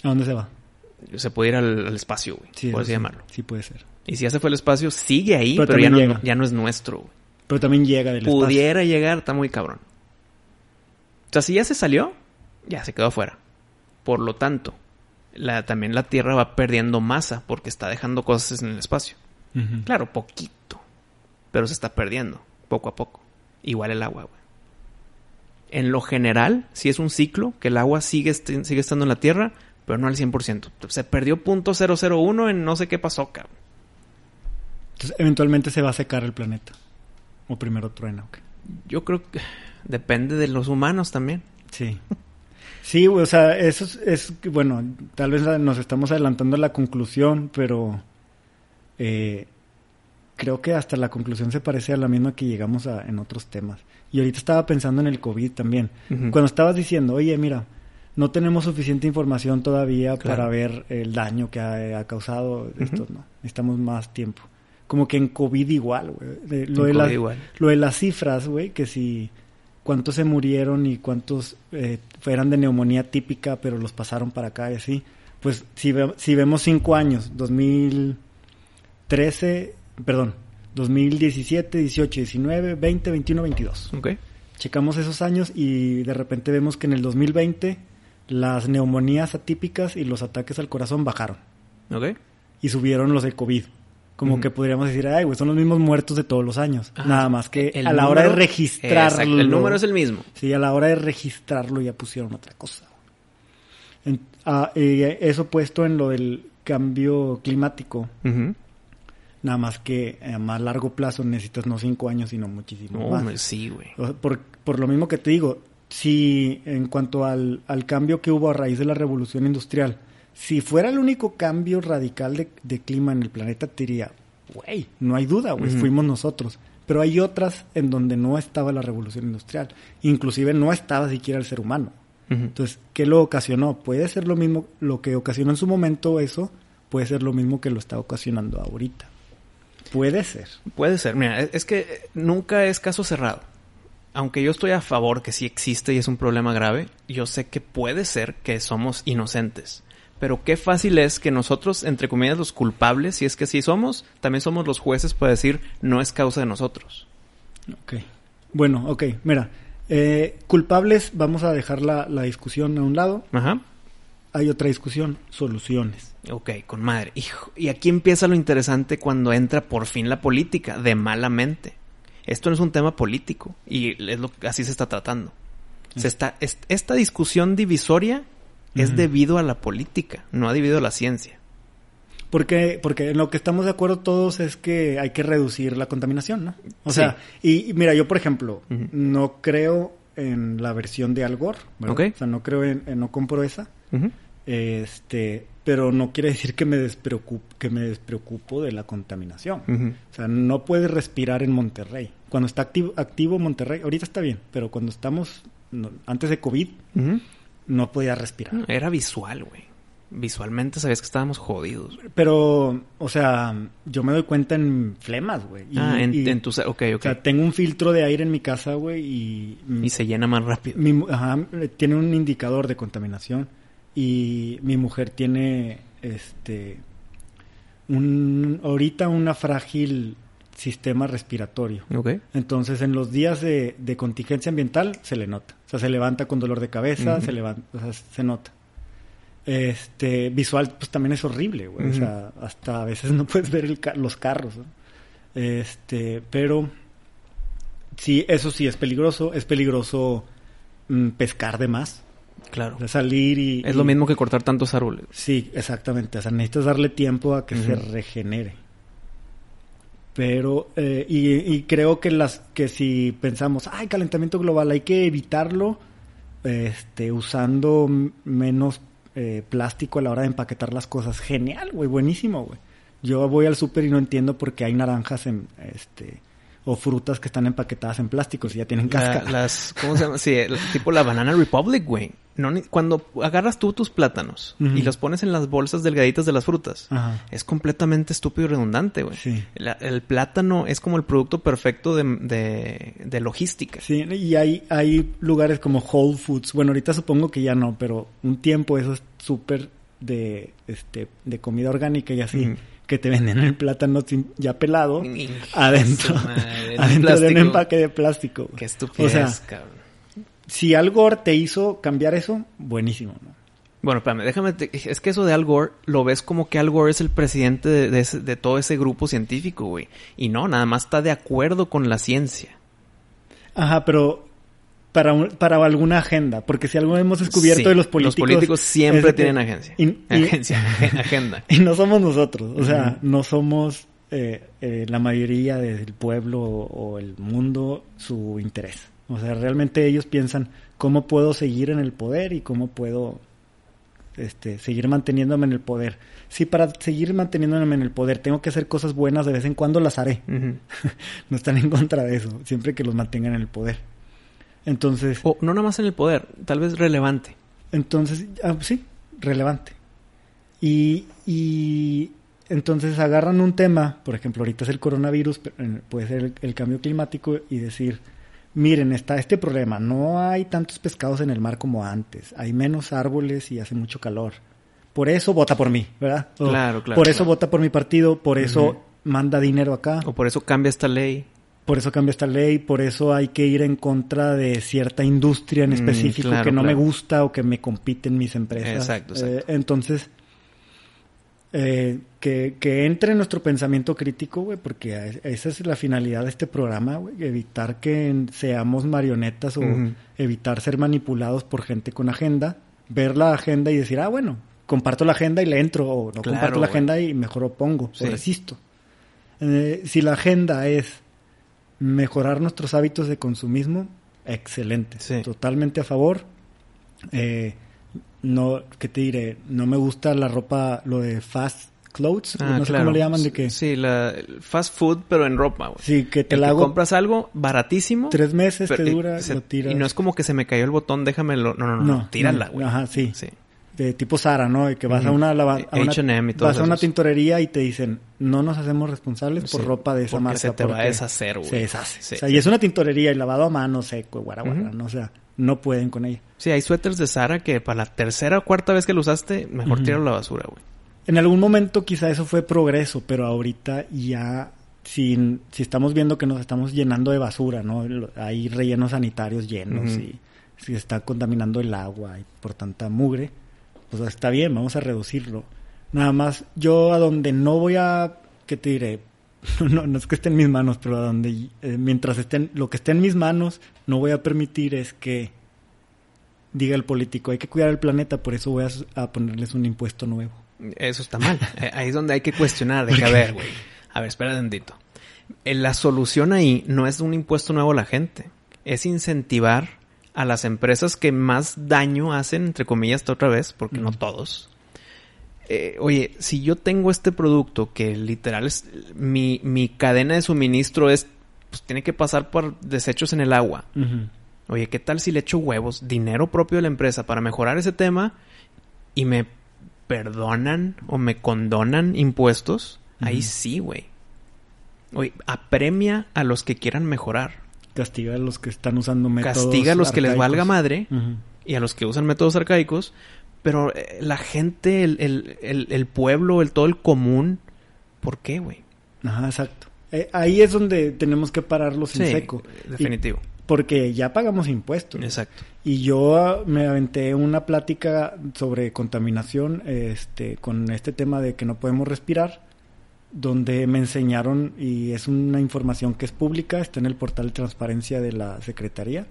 ¿A dónde se va? Se puede ir al, al espacio, güey. Sí, por así sí. llamarlo. Sí puede ser. Y si ya se fue al espacio, sigue ahí, Pero pero, ya, no, ya no es nuestro. güey. Pero también llega del espacio. Pudiera llegar, está muy cabrón. O sea, si ya se salió, ya se quedó afuera. Por lo tanto, la, también la Tierra va perdiendo masa porque está dejando cosas en el espacio. Claro, poquito. Pero se está perdiendo, poco a poco. Igual el agua, güey. En lo general, si es un ciclo, que el agua sigue, est- sigue estando en la Tierra, pero no al 100%. Se perdió .001 en no sé qué pasó, cabrón. Entonces, eventualmente se va a secar el planeta. O primero truena, ok. Yo creo que depende de los humanos también. Sí. Sí, o sea, eso es, es bueno, tal vez nos estamos adelantando a la conclusión, pero eh, creo que hasta la conclusión se parece a la misma que llegamos a, en otros temas. Y ahorita estaba pensando en el COVID también. Cuando estabas diciendo, oye, mira, no tenemos suficiente información todavía Claro. para ver el daño que ha, ha causado esto, no, necesitamos más tiempo. Como que en COVID igual, güey. Lo, de las- igual. lo de las cifras, güey, que si cuántos se murieron y cuántos eh, eran de neumonía típica, pero los pasaron para acá y así. Pues si, ve- si vemos cinco años, 2013, perdón, 2017, 18, 19, 20, 21, 22. ¿Ok? Checamos esos años y de repente vemos que en el 2020 las neumonías atípicas y los ataques al corazón bajaron ¿Ok? y subieron los de COVID. Como que podríamos decir, ay, güey, son los mismos muertos de todos los años. Ah, Nada más que a la hora de registrarlo. Exacto, el número es el mismo. Sí, a la hora de registrarlo ya pusieron otra cosa. En- ah, eh, eso puesto en lo del cambio climático. Nada más que a más largo plazo necesitas no cinco años, sino muchísimo No, más. sí, güey. Por, por lo mismo que te digo, si en cuanto al, al cambio que hubo a raíz de la revolución industrial, si fuera el único cambio radical de, de clima en el planeta, te diría, güey, no hay duda, güey, fuimos nosotros. Pero hay otras en donde no estaba la revolución industrial. Inclusive no estaba siquiera el ser humano. Entonces, ¿qué lo ocasionó? Puede ser lo mismo, lo que ocasionó en su momento eso, puede ser lo mismo que lo está ocasionando ahorita. Puede ser. Puede ser. Mira, es es que eh, nunca es caso cerrado. Aunque yo estoy a favor que sí existe y es un problema grave, yo sé que puede ser que somos inocentes. Pero qué fácil es que nosotros, entre comillas, los culpables, si es que sí somos, también somos los jueces para decir no es causa de nosotros. Ok. Bueno, ok, mira, Eh, culpables, vamos a dejar la, la discusión a un lado. Ajá. Hay otra discusión, soluciones. Ok, con madre. Hijo, y aquí empieza lo interesante cuando entra por fin la política, de malamente. Esto no es un tema político y es lo, así se está tratando. Se está, es- esta discusión divisoria es debido a la política, no debido a la ciencia. Porque, porque en lo que estamos de acuerdo todos es que hay que reducir la contaminación, ¿no? O Sí. sea, y, y mira, yo por ejemplo, no creo en la versión de Al Gore, ¿verdad? Ok. O sea, no creo en, en- no compro esa. Este, pero no quiere decir que me despreocupo, que me despreocupo de la contaminación. O sea, no puedes respirar en Monterrey. Cuando está activo, activo Monterrey, ahorita está bien, pero cuando estamos no, antes de COVID. No podía respirar. No, Era visual, güey. Visualmente sabías que estábamos jodidos. Pero, o sea, yo me doy cuenta en flemas, güey. Ah, en, y- en tu... Ok, O ok. sea, tengo un filtro de aire en mi casa, güey, y... y se llena más rápido. mi ajá, tiene un indicador de contaminación y mi mujer tiene, este, un, ahorita una frágil sistema respiratorio. Entonces, en los días de, de contingencia ambiental se le nota. O sea, se levanta con dolor de cabeza, se levanta, o sea, se nota. Este, visual, pues también es horrible, güey. O sea, hasta a veces no puedes ver el los carros, ¿no? Este, pero sí, eso sí es peligroso. Es peligroso mm, pescar de más. Claro. Sea, salir y... Es y- lo mismo que cortar tantos árboles. Sí, exactamente. O sea, necesitas darle tiempo a que se regenere. Pero, eh, y, y creo que las que si pensamos, ay, calentamiento global, hay que evitarlo este, usando menos eh, plástico a la hora de empaquetar las cosas. Genial, güey, buenísimo, güey. Yo voy al súper y no entiendo por qué hay naranjas en, este, o frutas que están empaquetadas en plásticos y ya tienen La- cáscara. las, ¿cómo se llama? Sí, el- tipo la Banana Republic, güey. No, cuando agarras tú tus plátanos y los pones en las bolsas delgaditas de las frutas, Ajá. es completamente estúpido y redundante, güey. Sí. El plátano es como el producto perfecto de, de, de logística. Sí, y hay, hay lugares como Whole Foods. Bueno, ahorita supongo que ya no, pero un tiempo eso es súper de, este, de comida orgánica y así. Que te venden el plátano sin- ya pelado adentro, madre, adentro de un empaque de plástico. Qué estupidez, O sea, cabrón. si Al Gore te hizo cambiar eso, buenísimo, ¿no? Bueno, espérame, déjame. te- es que eso de Al Gore lo ves como que Al Gore es el presidente de, de ese- de todo ese grupo científico, güey. Y no, nada más está de acuerdo con la ciencia. Ajá, pero para, un- para alguna agenda, porque si algo hemos descubierto Sí, de los políticos... Los políticos siempre que- tienen agencia. y- y- agencia, agenda. Y no somos nosotros, o sea, no somos eh, eh, la mayoría del pueblo o, o el mundo su interés. O sea, realmente ellos piensan cómo puedo seguir en el poder y cómo puedo este, seguir manteniéndome en el poder. Si para seguir manteniéndome en el poder tengo que hacer cosas buenas de vez en cuando, las haré. No están en contra de eso, siempre que los mantengan en el poder. Entonces, O no nada más en el poder, tal vez relevante. entonces, ah, sí, relevante. Y, y entonces agarran un tema, por ejemplo, ahorita es el coronavirus, eh, puede ser el, el cambio climático, y decir, miren, está este problema, no hay tantos pescados en el mar como antes, hay menos árboles y hace mucho calor. Por eso vota por mí, ¿verdad? O, Claro, claro, Por eso claro. vota por mi partido, por eso manda dinero acá. O por eso cambia esta ley. Por eso cambia esta ley, por eso hay que ir en contra de cierta industria en Mm, específico claro, que no me gusta o que me compiten mis empresas. Exacto, exacto. Eh, entonces, eh, que, que entre en nuestro pensamiento crítico, güey, porque esa es la finalidad de este programa, güey, evitar que seamos marionetas o evitar ser manipulados por gente con agenda, ver la agenda y decir, ah, bueno, comparto la agenda y le entro, o no Claro, comparto la agenda y mejor opongo, Sí. o resisto. Eh, si la agenda es mejorar nuestros hábitos de consumismo, excelente. Sí. Totalmente a favor. Eh, no, ¿qué te diré? No me gusta la ropa, lo de fast clothes, Ah, no sé claro. cómo le llaman, de que Sí, la fast food, pero en ropa, güey. sí, que te El la que hago compras algo baratísimo. tres meses, te dura, se- lo tiras. Y no es como que se me cayó el botón, déjamelo. No, no, no. no, tírala, no, güey. Ajá, sí. Sí. De tipo Sara, ¿no? De que vas a una, lava- a una- y vas a una tintorería y te dicen, no nos hacemos responsables por ropa de esa porque marca. se te va a deshacer, güey. Se deshace. Sí, o sea, sí. y es una tintorería y lavado a mano seco, guara, guara. ¿no? O sea, no pueden con ella. Sí, hay suéteres de Sara que para la tercera o cuarta vez que lo usaste, mejor tíralo a la basura, güey. En algún momento quizá eso fue progreso, pero ahorita ya si, si estamos viendo que nos estamos llenando de basura, ¿no? Hay rellenos sanitarios llenos y si está contaminando el agua y por tanta mugre, pues está bien, vamos a reducirlo. Nada más, yo a donde no voy a, ¿qué te diré? no, no es que esté en mis manos, pero a donde, eh, mientras estén, lo que esté en mis manos, no voy a permitir es que diga el político, hay que cuidar el planeta, por eso voy a, a ponerles un impuesto nuevo. Eso está mal. Eh, ahí es donde hay que cuestionar, de que, a ver, güey, a ver, espera tantito. Eh, la solución ahí no es un impuesto nuevo a la gente, es incentivar a las empresas que más daño hacen, entre comillas, otra vez, porque no todos. Eh, oye, si yo tengo este producto que literal es mi, mi cadena de suministro es, pues tiene que pasar por desechos en el agua. Oye, ¿qué tal si le echo huevos, dinero propio de la empresa para mejorar ese tema y me perdonan o me condonan impuestos? Ahí sí, güey. Oye, apremia a los que quieran mejorar. Castiga a los que están usando métodos Castiga a los que les valga madre y a los que usan métodos arcaicos. Pero eh, la gente, el, el, el, el pueblo, el todo el común, ¿por qué, güey? Ajá, exacto. Eh, ahí es donde tenemos que pararlos en Sí, seco. definitivo. Y- porque ya pagamos impuestos. Exacto. Y yo ah, me aventé una plática sobre contaminación este, con este tema de que no podemos respirar, donde me enseñaron, y es una información que es pública, está en el portal de transparencia de la Secretaría,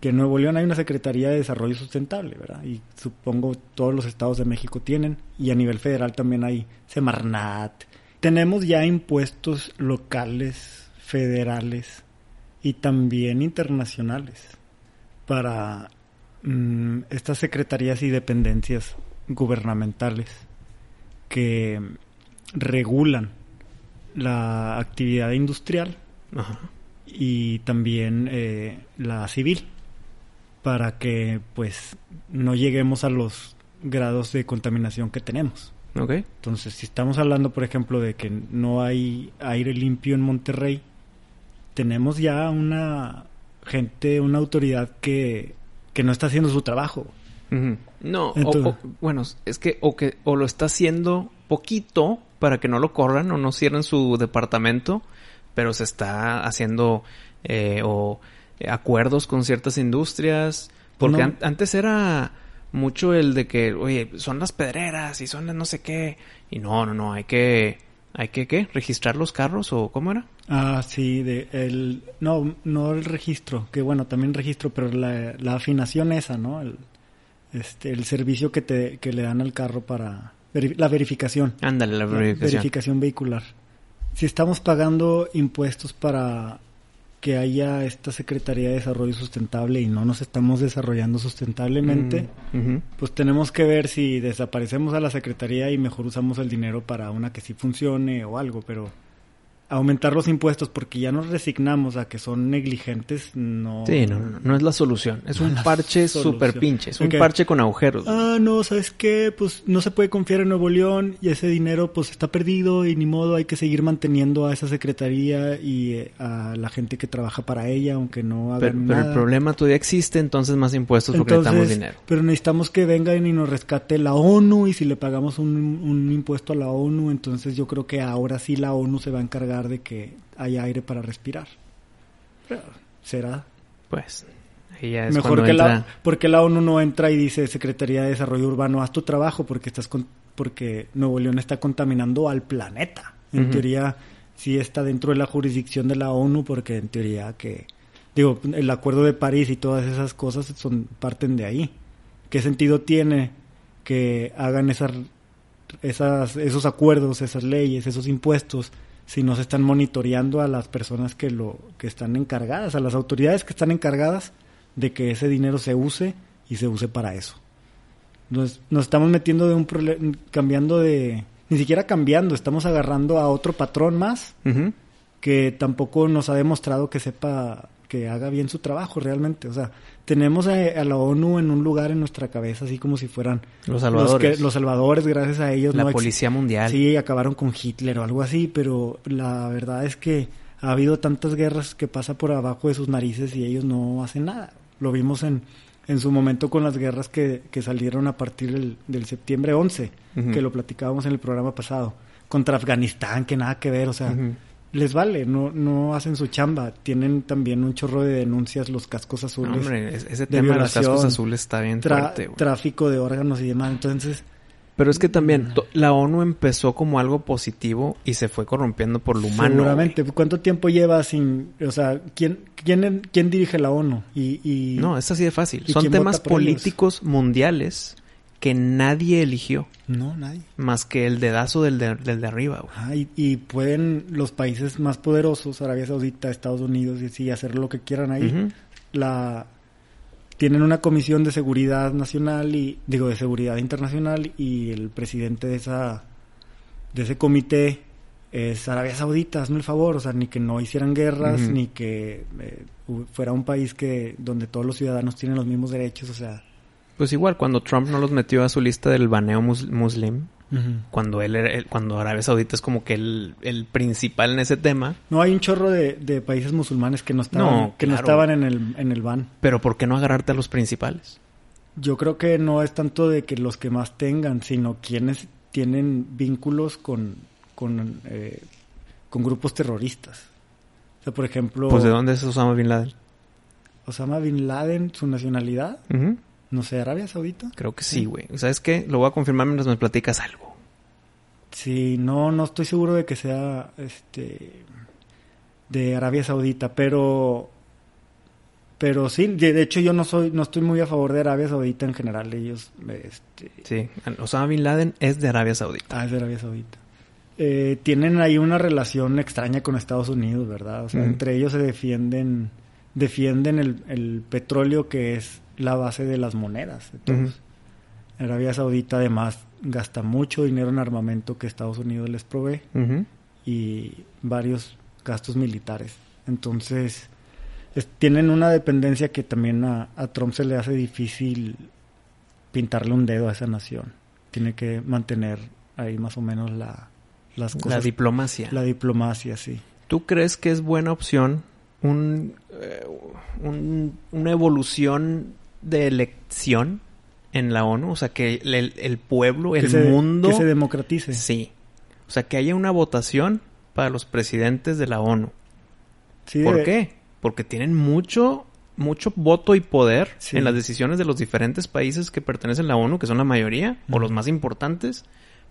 que en Nuevo León hay una Secretaría de Desarrollo Sustentable, ¿verdad? Y supongo todos los estados de México tienen, y a nivel federal también hay Semarnat. Tenemos ya impuestos locales, federales y también internacionales para mm, estas secretarías y dependencias gubernamentales que regulan la actividad industrial Ajá. y también eh, la civil para que pues no lleguemos a los grados de contaminación que tenemos. Entonces, si estamos hablando, por ejemplo, de que no hay aire limpio en Monterrey, tenemos ya una gente, una autoridad que, que no está haciendo su trabajo. No, o- o- bueno, es que o que o lo está haciendo poquito para que no lo corran o no cierren su departamento, pero se está haciendo eh, o eh, acuerdos con ciertas industrias, porque No. an- antes era mucho el de que, oye, son las pedreras y son las no sé qué, y no, no, no, hay que hay que qué, registrar los carros o cómo era? Ah, sí, de el no no el registro, que bueno, también registro, pero la, la afinación esa, ¿no? El, este el servicio que te que le dan al carro para la verificación. Ándale, la La verificación. verificación vehicular. Si estamos pagando impuestos para que haya esta Secretaría de Desarrollo Sustentable y no nos estamos desarrollando sustentablemente, Mm, pues tenemos que ver si desaparecemos a la Secretaría y mejor usamos el dinero para una que sí funcione o algo, pero aumentar los impuestos porque ya nos resignamos a que son negligentes, no... Sí, no, no, no es la solución. Es un parche súper pinche. Es un parche con agujeros. Ah, no, ¿sabes qué? Pues no se puede confiar en Nuevo León y ese dinero pues está perdido y ni modo hay que seguir manteniendo a esa secretaría y eh, a la gente que trabaja para ella, aunque no hagan pero, pero nada. el problema todavía existe, entonces más impuestos porque Entonces, necesitamos dinero. Pero necesitamos que vengan y nos rescate la ONU y si le pagamos un, un impuesto a la ONU, entonces yo creo que ahora sí la ONU se va a encargar de que haya aire para respirar. Pero, ¿Será? Pues, ya es Mejor que entra... la porque la ONU no entra y dice Secretaría de Desarrollo Urbano haz tu trabajo porque estás con, porque Nuevo León está contaminando al planeta. En teoría sí está dentro de la jurisdicción de la ONU porque en teoría que digo el Acuerdo de París y todas esas cosas son parten de ahí. ¿Qué sentido tiene que hagan esas esas esos acuerdos, esas leyes, esos impuestos si no se están monitoreando a las personas que lo que están encargadas, a las autoridades que están encargadas de que ese dinero se use y se use para eso. Nos, nos estamos metiendo de un problema, cambiando de, ni siquiera cambiando, estamos agarrando a otro patrón más que tampoco nos ha demostrado que sepa, que haga bien su trabajo realmente. O sea, tenemos a, a la ONU en un lugar en nuestra cabeza, así como si fueran Los salvadores. que- los salvadores, gracias a ellos. la no policía mundial. Sí, acabaron con Hitler o algo así, pero la verdad es que ha habido tantas guerras que pasa por abajo de sus narices y ellos no hacen nada. Lo vimos en, en su momento con las guerras que, que salieron a partir del, del septiembre 11, Ujú. que lo platicábamos en el programa pasado, contra Afganistán, que nada que ver, o sea. Les vale, no, no hacen su chamba. Tienen también un chorro de denuncias, los cascos azules. Hombre, ese tema de los cascos azules está bien fuerte. Tráfico de órganos y demás. Entonces, pero es que también la ONU empezó como algo positivo y se fue corrompiendo por lo humano. Seguramente. ¿Cuánto tiempo lleva sin... O sea, ¿quién, quién, quién dirige la ONU? Y, no, es así de fácil. Son temas políticos mundiales que nadie eligió. No, nadie. Más que el dedazo del de, del de arriba. y, pueden los países más poderosos, Arabia Saudita, Estados Unidos, y así, hacer lo que quieran ahí. La tienen una comisión de seguridad nacional y digo de seguridad internacional y el presidente de esa de ese comité es Arabia Saudita, hazme el favor, o sea, ni que no hicieran guerras, ni que eh, fuera un país que donde todos los ciudadanos tienen los mismos derechos, o sea. Pues igual, cuando Trump no los metió a su lista del baneo muslim, cuando él era, cuando Arabia Saudita es como que el, el, principal en ese tema. No, hay un chorro de, de países musulmanes que no estaban, que no estaban en el, en el ban. Pero ¿por qué no agarrarte a los principales? Yo creo que no es tanto de que los que más tengan, sino quienes tienen vínculos con, con, eh, con grupos terroristas. O sea, por ejemplo... Pues ¿de dónde es Osama Bin Laden? Osama Bin Laden, su nacionalidad. No sé, Arabia Saudita. Creo que sí, güey. ¿Sabes qué? Lo voy a confirmar mientras me platicas algo. Sí, no, no estoy seguro de que sea este de Arabia Saudita, pero pero sí, de, hecho yo no soy no estoy muy a favor de Arabia Saudita en general, ellos este Sí, Osama bin Laden es de Arabia Saudita. Ah, es de Arabia Saudita. Eh, tienen ahí una relación extraña con Estados Unidos, ¿verdad? O sea, entre ellos se defienden defienden el, el petróleo que es la base de las monedas. Arabia Saudita además gasta mucho dinero en armamento que Estados Unidos les provee y varios gastos militares. Entonces, tienen una dependencia que también a, Trump se le hace difícil pintarle un dedo a esa nación. Tiene que mantener ahí más o menos la, las cosas. La diplomacia. La diplomacia, sí. ¿Tú crees que es buena opción un, eh, una evolución de elección en la ONU, o sea, que el, pueblo, el mundo... Que se democratice. Sí. O sea, que haya una votación para los presidentes de la ONU. Sí, ¿Por qué? Porque tienen mucho, mucho voto y poder en las decisiones de los diferentes países que pertenecen a la ONU, que son la mayoría, o los más importantes,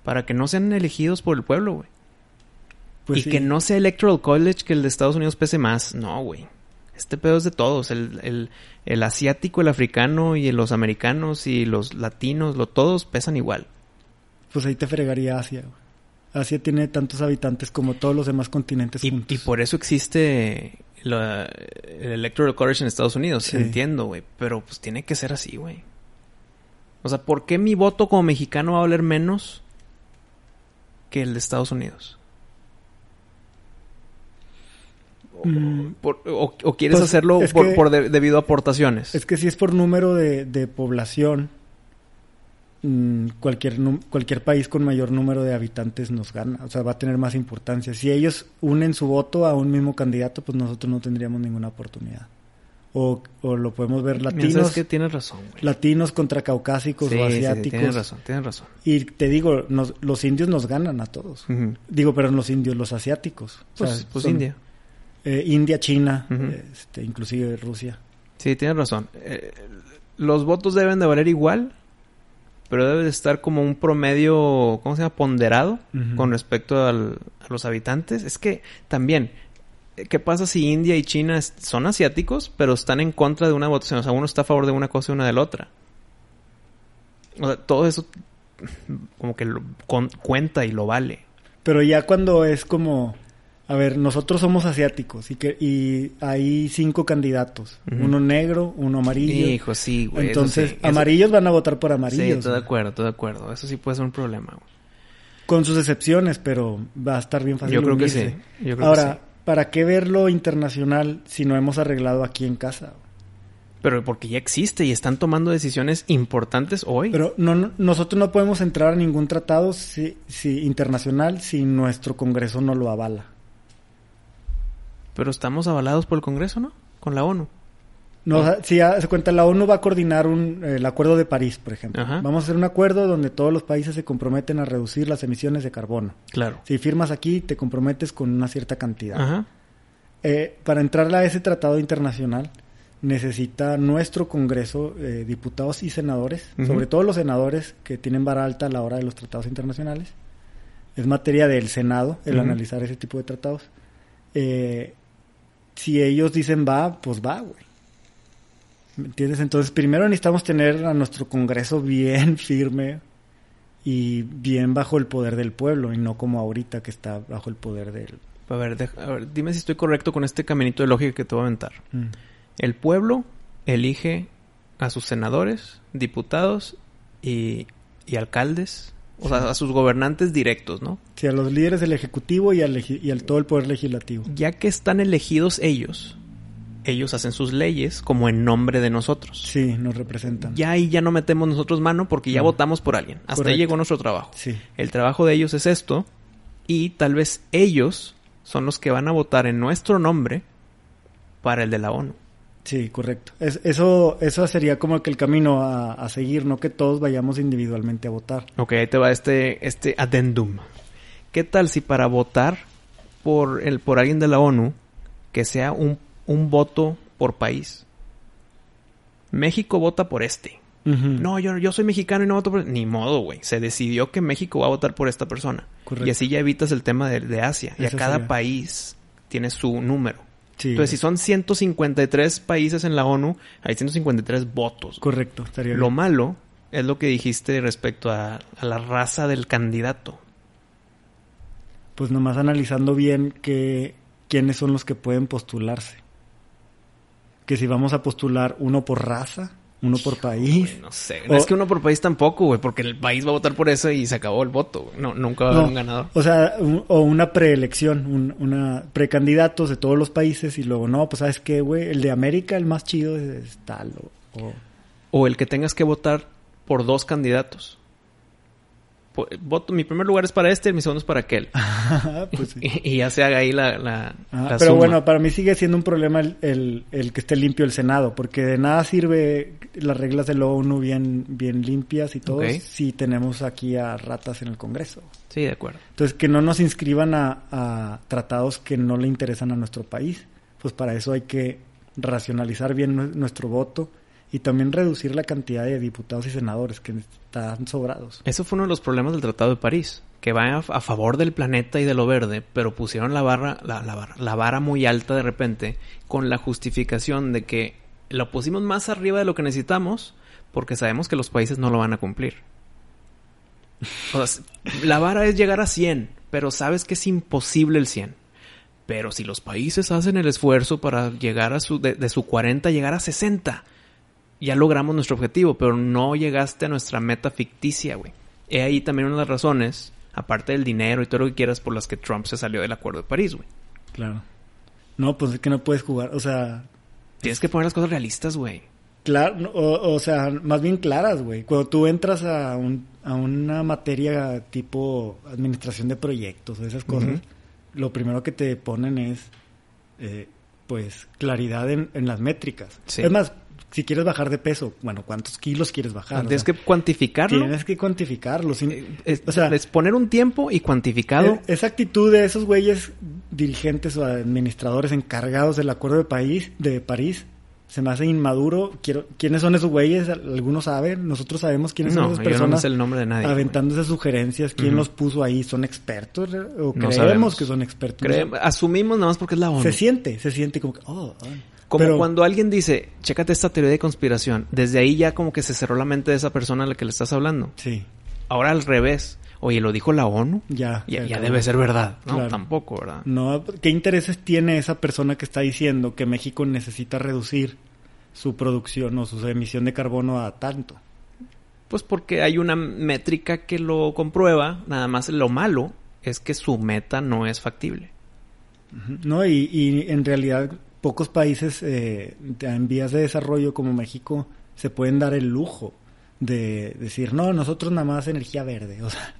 para que no sean elegidos por el pueblo, güey. Pues y que no sea Electoral College que el de Estados Unidos pese más. No, güey. Este pedo es de todos. El, el, asiático, el africano y los americanos y los latinos, lo, todos pesan igual. Pues ahí te fregaría Asia. Asia tiene tantos habitantes como todos los demás continentes y, juntos. Y por eso existe el Electoral College en Estados Unidos. Entiendo, güey. Pero pues tiene que ser así, güey. O sea, ¿por qué mi voto como mexicano va a valer menos que el de Estados Unidos? Mm. o, quieres pues, hacerlo por, debido a aportaciones? Es que si es por número de, población, mm, cualquier, cualquier país con mayor número de habitantes nos gana. O sea, va a tener más importancia. Si ellos unen su voto a un mismo candidato, pues nosotros no tendríamos ninguna oportunidad. O, lo podemos ver latinos. que tienes razón, Latinos contra caucásicos o asiáticos. Sí, tienes razón, tienes razón. Y te digo, los indios nos ganan a todos. Digo, pero los indios, los asiáticos. Pues, pues India. Eh, India, China, este, inclusive Rusia. Sí, tienes razón. Eh, los votos deben de valer igual, pero debe de estar como un promedio, ¿cómo se llama? Ponderado con respecto a los habitantes. Es que también, ¿qué pasa si India y China son asiáticos, pero están en contra de una votación? O sea, uno está a favor de una cosa y una de la otra. O sea, todo eso como que cuenta y lo vale. Pero ya cuando es como a ver, nosotros somos asiáticos y que y hay cinco candidatos, uno negro, uno amarillo. Hijo, sí, güey. Entonces, amarillos van a votar por amarillos. Sí, estoy de acuerdo, estoy de acuerdo. Eso sí puede ser un problema. Güey. Con sus excepciones, pero va a estar bien fácil. Yo creo que sí. Ahora, ¿para qué verlo internacional si no hemos arreglado aquí en casa? Pero porque ya existe y están tomando decisiones importantes hoy. Pero no, nosotros no podemos entrar a ningún tratado si, si, internacional si nuestro Congreso no lo avala. Pero estamos avalados por el Congreso, ¿no? Con la ONU. No, sea, si se cuenta, la ONU va a coordinar un, el Acuerdo de París, por ejemplo. Ajá. Vamos a hacer un acuerdo donde todos los países se comprometen a reducir las emisiones de carbono. Claro. Si firmas aquí, te comprometes con una cierta cantidad. Ajá. Eh, para entrar a ese tratado internacional, necesita nuestro Congreso, eh, diputados y senadores, sobre todo los senadores que tienen vara alta a la hora de los tratados internacionales. Es materia del Senado el analizar ese tipo de tratados. Eh, si ellos dicen va, pues va, güey. ¿Me entiendes? Entonces, primero necesitamos tener a nuestro Congreso bien firme y bien bajo el poder del pueblo y no como ahorita que está bajo el poder del... A ver, deja- a ver, dime si estoy correcto con este caminito de lógica que te voy a aventar. Mm. El pueblo elige a sus senadores, diputados y, y alcaldes, o sea, a sus gobernantes directos, ¿no? Sí, a los líderes del Ejecutivo y al, legi- y al todo el Poder Legislativo. Ya que están elegidos ellos, ellos hacen sus leyes como en nombre de nosotros. Sí, nos representan. Ya ahí ya no metemos nosotros mano porque ya No. votamos por alguien. Hasta ahí llegó nuestro trabajo. Sí, El trabajo de ellos es esto y tal vez ellos son los que van a votar en nuestro nombre para el de la ONU. Sí, correcto. Es- eso, eso sería como que el camino a, a seguir, no que todos vayamos individualmente a votar. Ok, ahí te va este, este addendum. ¿Qué tal si para votar por, el, por alguien de la ONU, que sea un, un voto por país? México vota por este. Ujú. No, yo, yo soy mexicano y no voto por... Ni modo, güey. Se decidió que México va a votar por esta persona. Correcto. Y así ya evitas el tema de, de Asia. Y a Eso cada sería. país tiene su número. Sí, Entonces, si son 153 países en la ONU, hay 153 votos. correcto, estaría Lo bien. malo es lo que dijiste respecto a, a la raza del candidato. Pues nomás analizando bien que, quiénes son los que pueden postularse. Que si vamos a postular uno por raza, uno por país. No sé. O- es que uno por país tampoco, güey, porque el país va a votar por eso y se acabó el voto. güey. No, nunca va a haber No, un ganador. O sea, un- o una preelección, un, una precandidatos de todos los países y luego, no, pues sabes qué, güey, el de América, el más chido es, es tal. O, o- O el que tengas que votar por dos candidatos. Voto, mi primer lugar es para este mi segundo es para aquel. pues sí. y, y ya se haga ahí la, la, Ah, la pero suma. bueno, para mí sigue siendo un problema el, el, el que esté limpio el Senado, porque de nada sirve las reglas de la ONU bien, bien limpias y todo si tenemos aquí a ratas en el Congreso. Sí, de acuerdo. Entonces, que no nos inscriban a, a tratados que no le interesan a nuestro país. Pues para eso hay que racionalizar bien nue- nuestro voto y también reducir la cantidad de diputados y senadores que están sobrados. Eso fue uno de los problemas del Tratado de París, que va a, favor del planeta y de lo verde, pero pusieron la barra, la, la barra, la vara muy alta de repente, con la justificación de que lo pusimos más arriba de lo que necesitamos, porque sabemos que los países no lo van a cumplir. La vara es llegar a 100, pero sabes que es imposible el 100. Pero si los países hacen el esfuerzo para llegar a su, de, de su 40, llegar a 60, ya logramos nuestro objetivo, pero no llegaste a nuestra meta ficticia, güey. He ahí también una de las razones, aparte del dinero y todo lo que quieras, por las que Trump se salió del Acuerdo de París, güey. Claro. No, pues es que no puedes jugar, o sea, Tienes que poner las cosas realistas, güey. claro, o, o sea, más bien claras, güey. Cuando tú entras a, un, a una materia tipo administración de proyectos o esas cosas, lo primero que te ponen es, eh, pues, claridad en, en las métricas. Sí. Es más, si quieres bajar de peso, bueno, ¿cuántos kilos quieres bajar? O Tienes sea, que cuantificarlo. Tienes que cuantificarlo. sin- Eh, Es, o sea, es poner un tiempo y cuantificado. e- esa actitud de esos güeyes dirigentes o administradores encargados del Acuerdo de París, de París se me hace inmaduro. Quiero, ¿Quiénes son esos güeyes? ¿Algunos saben? Nosotros sabemos quiénes no, son esas yo no personas sé el nombre de nadie. aventando esas sugerencias. ¿Quién los puso ahí? ¿Son expertos? ¿O No creemos sabemos. que son expertos? Cre- asumimos nada más porque es la ONU. Se siente, se siente como que, oh, oh. Como Pero- cuando alguien dice, chécate esta teoría de conspiración. Desde ahí ya como que se cerró la mente de esa persona a la que le estás hablando. Sí, Ahora al revés. Oye, ¿lo dijo la ONU? ya. Ya, debe ser verdad. No, Claro. tampoco, ¿verdad? No, ¿qué intereses tiene esa persona que está diciendo que México necesita reducir su producción o su emisión de carbono a tanto? Pues porque hay una métrica que lo comprueba. Nada más lo malo es que su meta no es factible. No, y, y en realidad pocos países eh, en vías de desarrollo como México se pueden dar el lujo de decir, no, nosotros nada más energía verde, o sea,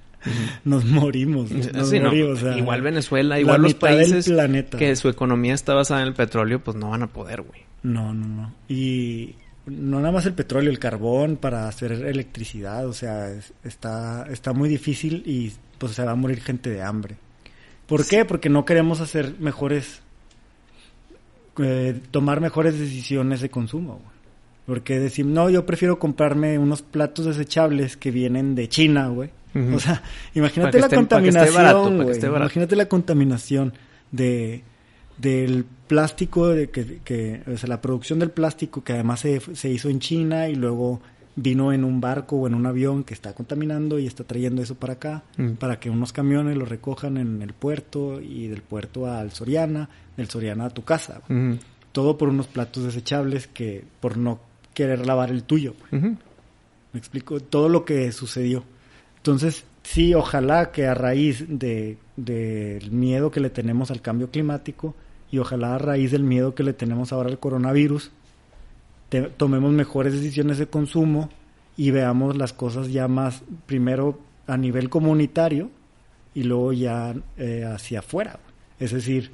nos morimos, nos Sí, no, morimos, o sea, igual Venezuela, la igual los países planeta. que su economía está basada en el petróleo, pues no van a poder, güey. No, no, no. Y no nada más el petróleo, el carbón para hacer electricidad, o sea, es- está, está muy difícil y pues se va a morir gente de hambre. ¿Por qué? Porque no queremos hacer mejores, eh, tomar mejores decisiones de consumo. güey. Porque decir, no, yo prefiero comprarme unos platos desechables que vienen de China, güey. O sea, imagínate la esté- contaminación, barato, güey. Imagínate la contaminación de del plástico de que, que o sea, la producción del plástico que además se, se hizo en China y luego vino en un barco o en un avión que está contaminando y está trayendo eso para acá Mm. para que unos camiones lo recojan en el puerto y del puerto al Soriana, del Soriana a tu casa. Todo por unos platos desechables que por no querer lavar el tuyo. Me explico todo lo que sucedió. Entonces, sí, ojalá que a raíz de del miedo que le tenemos al cambio climático y ojalá a raíz del miedo que le tenemos ahora al coronavirus, te- tomemos mejores decisiones de consumo y veamos las cosas ya más, primero a nivel comunitario y luego ya eh, hacia afuera. Es decir,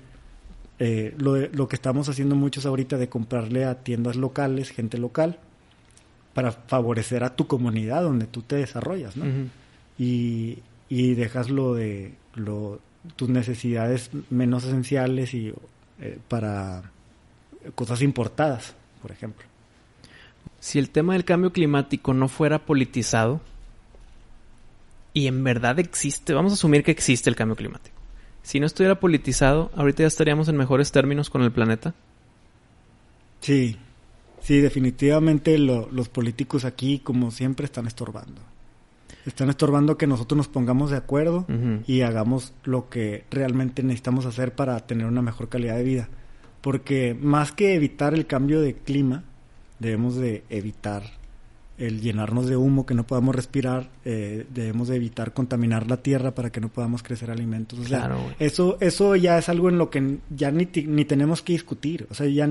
eh, lo, de- lo que estamos haciendo muchos ahorita de comprarle a tiendas locales, gente local, para favorecer a tu comunidad donde tú te desarrollas, ¿no? Y, y dejas lo de lo, tus necesidades menos esenciales y eh, para cosas importadas, por ejemplo. Si el tema del cambio climático no fuera politizado y en verdad existe, vamos a asumir que existe el cambio climático. Si no estuviera politizado, ahorita ya estaríamos en mejores términos con el planeta. Sí, sí, definitivamente lo- los políticos aquí, como siempre, están estorbando. Están estorbando que nosotros nos pongamos de acuerdo y hagamos lo que realmente necesitamos hacer para tener una mejor calidad de vida. Porque más que evitar el cambio de clima, debemos de evitar el llenarnos de humo que no podamos respirar, eh, debemos de evitar contaminar la tierra para que no podamos crecer alimentos. O sea, Claro, eso, eso ya es algo en lo que ya ni, ni tenemos que discutir. O sea, ya,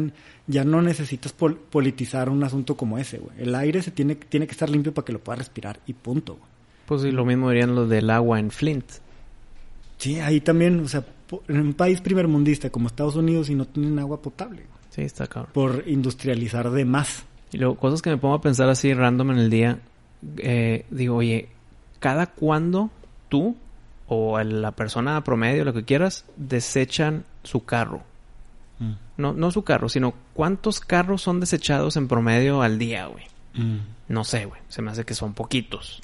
ya no necesitas pol- politizar un asunto como ese, güey. El aire se tiene, tiene que estar limpio para que lo puedas respirar y punto. güey. Pues sí, lo mismo dirían los del agua en Flint. Sí, ahí también, o sea, en un país primermundista como Estados Unidos y no tienen agua potable Sí, está cabrón. por industrializar de más. Y luego, cosas que me pongo a pensar así random en el día. eh, digo, oye, ¿cada cuándo tú o la persona promedio, lo que quieras, desechan su carro? No, no su carro, sino cuántos carros son desechados en promedio al día, güey. No sé, güey. Se me hace que son poquitos.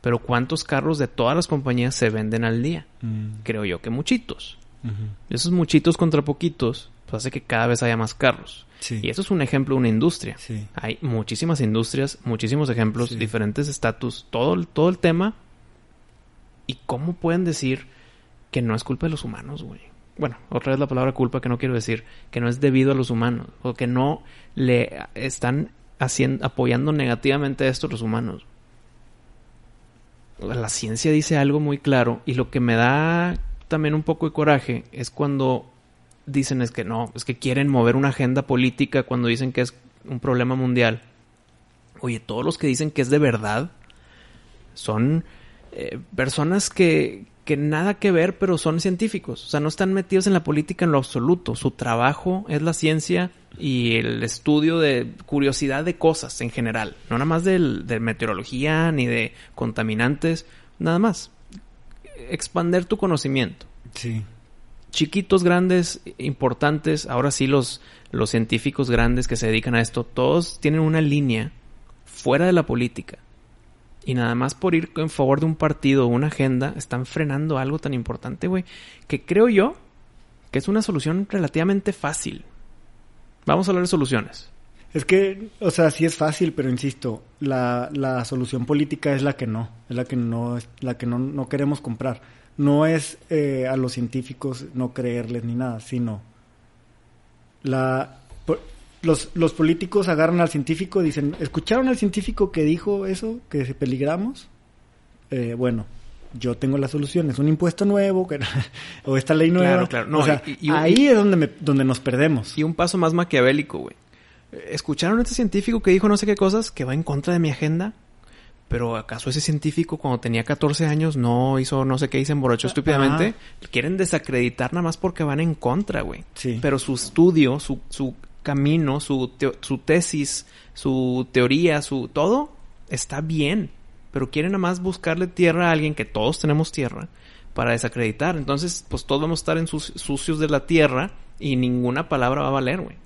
Pero ¿cuántos carros de todas las compañías se venden al día? Creo yo que muchitos. Esos muchitos contra poquitos, pues hace que cada vez haya más carros. Sí. Y eso es un ejemplo de una industria. Sí. Hay muchísimas industrias, muchísimos ejemplos, Sí. diferentes estatus, todo, el- todo el tema. ¿Y cómo pueden decir que no es culpa de los humanos, güey? Bueno, otra vez la palabra culpa que no quiero decir, que no es debido a los humanos, o que no le están haciendo, apoyando negativamente a esto los humanos. La ciencia dice algo muy claro y lo que me da también un poco de coraje es cuando dicen es que no, es que quieren mover una agenda política cuando dicen que es un problema mundial. Oye, todos los que dicen que es de verdad son eh, personas que, que nada que ver, pero son científicos. O sea, no están metidos en la política en lo absoluto. Su trabajo es la ciencia y el estudio de curiosidad de cosas en general. No nada más del- de meteorología ni de contaminantes, nada más. Expander tu conocimiento Sí. Chiquitos, grandes, importantes, ahora sí los, los científicos grandes que se dedican a esto, todos tienen una línea fuera de la política. Y nada más por ir en favor de un partido o una agenda, están frenando algo tan importante, güey, que creo yo que es una solución relativamente fácil. Vamos a hablar de soluciones. Es que, o sea, sí es fácil, pero insisto, la, la solución política es la que no, es la que no, es la que no, no queremos comprar. No es eh, a los científicos no creerles ni nada, sino la los, los políticos agarran al científico y dicen, ¿escucharon al científico que dijo eso, que se peligramos? Eh, bueno, yo tengo la solución, es un impuesto nuevo, que, o esta ley nueva. Claro, claro. No, o sea, y- y- ahí es donde, me- donde nos perdemos. Y un paso más maquiavélico, güey. ¿Escucharon a este científico que dijo no sé qué cosas que va en contra de mi agenda? Pero ¿acaso ese científico cuando tenía 14 años no hizo no sé qué y se emborrachó estúpidamente? Quieren desacreditar nada más porque van en contra, güey. Sí. Pero su estudio, su, su camino, su, su tesis, su teoría, su todo está bien, pero quieren nada más buscarle tierra a alguien que todos tenemos tierra para desacreditar. Entonces, pues todos vamos a estar en sus, sucios de la tierra y ninguna palabra va a valer, güey.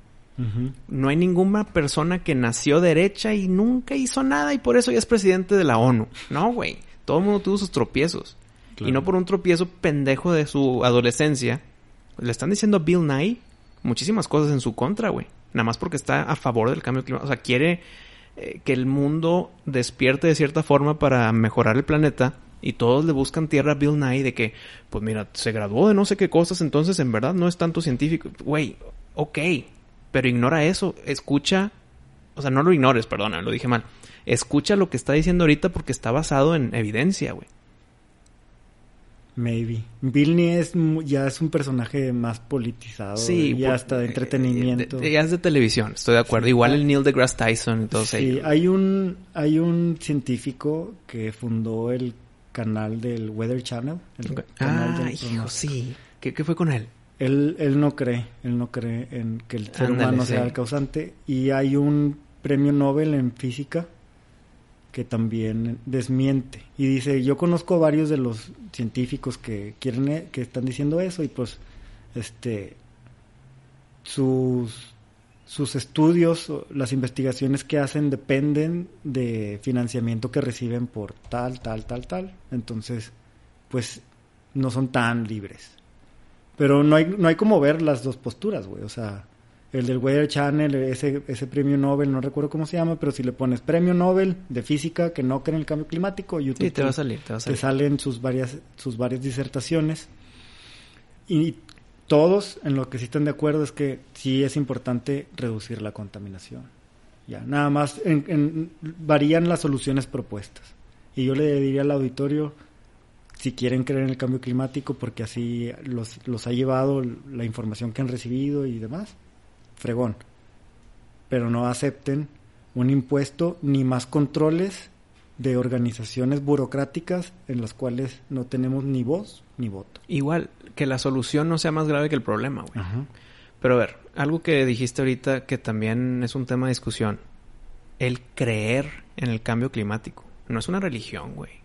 No hay ninguna persona que nació derecha y nunca hizo nada y por eso ya es presidente de la ONU. No, güey. Todo el mundo tuvo sus tropiezos. Y no por un tropiezo pendejo de su adolescencia. Le están diciendo a Bill Nye muchísimas cosas en su contra, güey. Nada más porque está a favor del cambio climático. O sea, quiere eh, que el mundo despierte de cierta forma para mejorar el planeta. Y todos le buscan tierra a Bill Nye de que, pues mira, se graduó de no sé qué cosas, entonces en verdad no es tanto científico. Güey, ok, pero ignora eso. Escucha, o sea, no lo ignores, perdona, lo dije mal. Escucha lo que está diciendo ahorita porque está basado en evidencia, güey. Maybe. Bill es ya es un personaje más politizado. Sí. Y hasta de entretenimiento. ya es de televisión, estoy de acuerdo. Igual el Neil deGrasse Tyson y todo eso. Sí, hay un, hay un científico que fundó el canal del Weather Channel. ah, hijo, sí. ¿Qué, ¿Qué, fue con él? Él, él no cree, él no cree en que el ser humano sea el causante. Y hay un premio Nobel en física que también desmiente. Y dice yo conozco varios de los científicos que quieren eh, que están diciendo eso y pues este sus sus estudios las investigaciones que hacen dependen de financiamiento que reciben por tal tal tal tal. Entonces pues no son tan libres pero no hay no hay como ver las dos posturas güey o sea el del Weather Channel, ese, ese premio Nobel, no recuerdo cómo se llama, pero si le pones premio Nobel de física que no cree en el cambio climático, YouTube te, va a salir, te va a salir. Te salen sus varias, sus varias disertaciones. Y todos en lo que sí están de acuerdo es que sí es importante reducir la contaminación. Ya, nada más en, varían las soluciones propuestas. Y yo le diría al auditorio, si quieren creer en el cambio climático, porque así los, los ha llevado la información que han recibido y demás, fregón. Pero no acepten un impuesto ni más controles de organizaciones burocráticas en las cuales no tenemos ni voz ni voto. Igual, que la solución no sea más grave que el problema, güey. Pero a ver, algo que dijiste ahorita que también es un tema de discusión. El creer en el cambio climático. No es una religión, güey.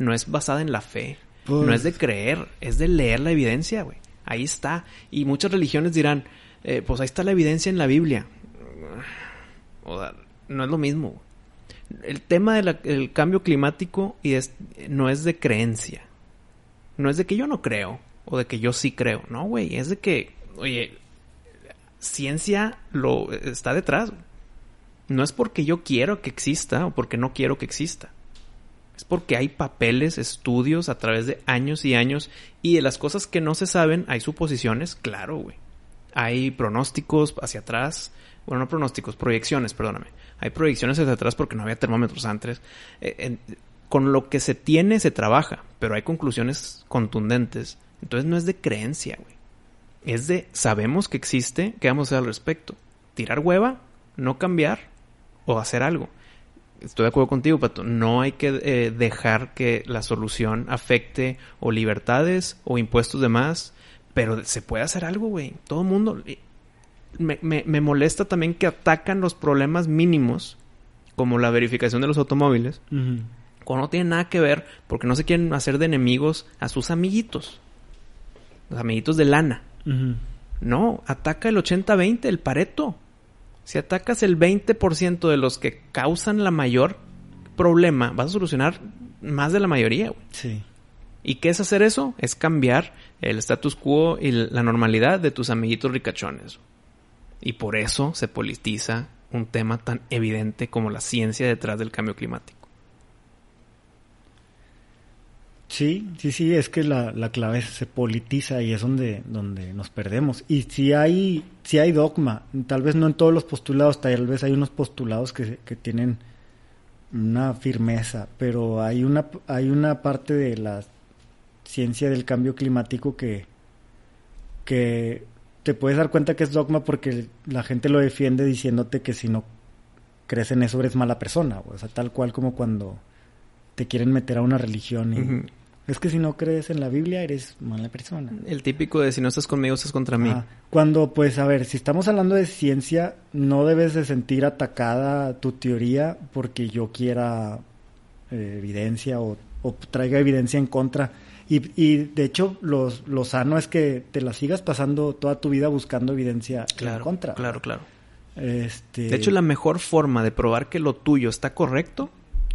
No es basada en la fe. No es de creer, es de leer la evidencia, güey. Ahí está. Y muchas religiones dirán, eh, pues ahí está la evidencia en la Biblia. O no es lo mismo. El tema del cambio climático y es, no es de creencia. No es de que yo no creo o de que yo sí creo. No, güey. Es de que, oye, ciencia lo está detrás. No es porque yo quiero que exista o porque no quiero que exista. Es porque hay papeles, estudios a través de años y años y de las cosas que no se saben hay suposiciones, claro, güey hay pronósticos hacia atrás, bueno, no pronósticos, proyecciones, perdóname. Hay proyecciones hacia atrás porque no había termómetros antes. Eh, con lo que se tiene se trabaja, pero hay conclusiones contundentes. Entonces no es de creencia, güey. Es de sabemos que existe, ¿qué vamos a hacer al respecto? ¿Tirar hueva? ¿No cambiar? ¿O hacer algo? Estoy de acuerdo contigo, Pato. No hay que eh, dejar que la solución afecte o libertades o impuestos de más pero se puede hacer algo, güey. Todo el mundo. Me, me, molesta también que atacan los problemas mínimos, como la verificación de los automóviles, cuando no tiene nada que ver, porque no se quieren hacer de enemigos a sus amiguitos. Los amiguitos de lana. No, ataca el 80-20, el pareto. Si atacas el 20% de los que causan la mayor problema, vas a solucionar más de la mayoría, güey. Sí. ¿Y qué es hacer eso? Es cambiar el status quo y la normalidad de tus amiguitos ricachones. Y por eso se politiza un tema tan evidente como la ciencia detrás del cambio climático. Sí, sí, sí, es que la, la clave se politiza y es donde, donde nos perdemos. Y si hay, si hay dogma, tal vez no en todos los postulados, tal vez hay unos postulados que, que tienen una firmeza, pero hay una, hay una parte de las ciencia del cambio climático que, que te puedes dar cuenta que es dogma porque la gente lo defiende diciéndote que si no crees en eso eres mala persona, o sea, tal cual como cuando te quieren meter a una religión y Es que si no crees en la Biblia eres mala persona. El típico de si no estás conmigo, estás contra mí. Cuando, pues, a ver, si estamos hablando de ciencia, no debes de sentir atacada tu teoría porque yo quiera eh, evidencia o, o traiga evidencia en contra. Y, y de hecho, los, lo sano es que te la sigas pasando toda tu vida buscando evidencia en contra. claro, claro. Este... De hecho, la mejor forma de probar que lo tuyo está correcto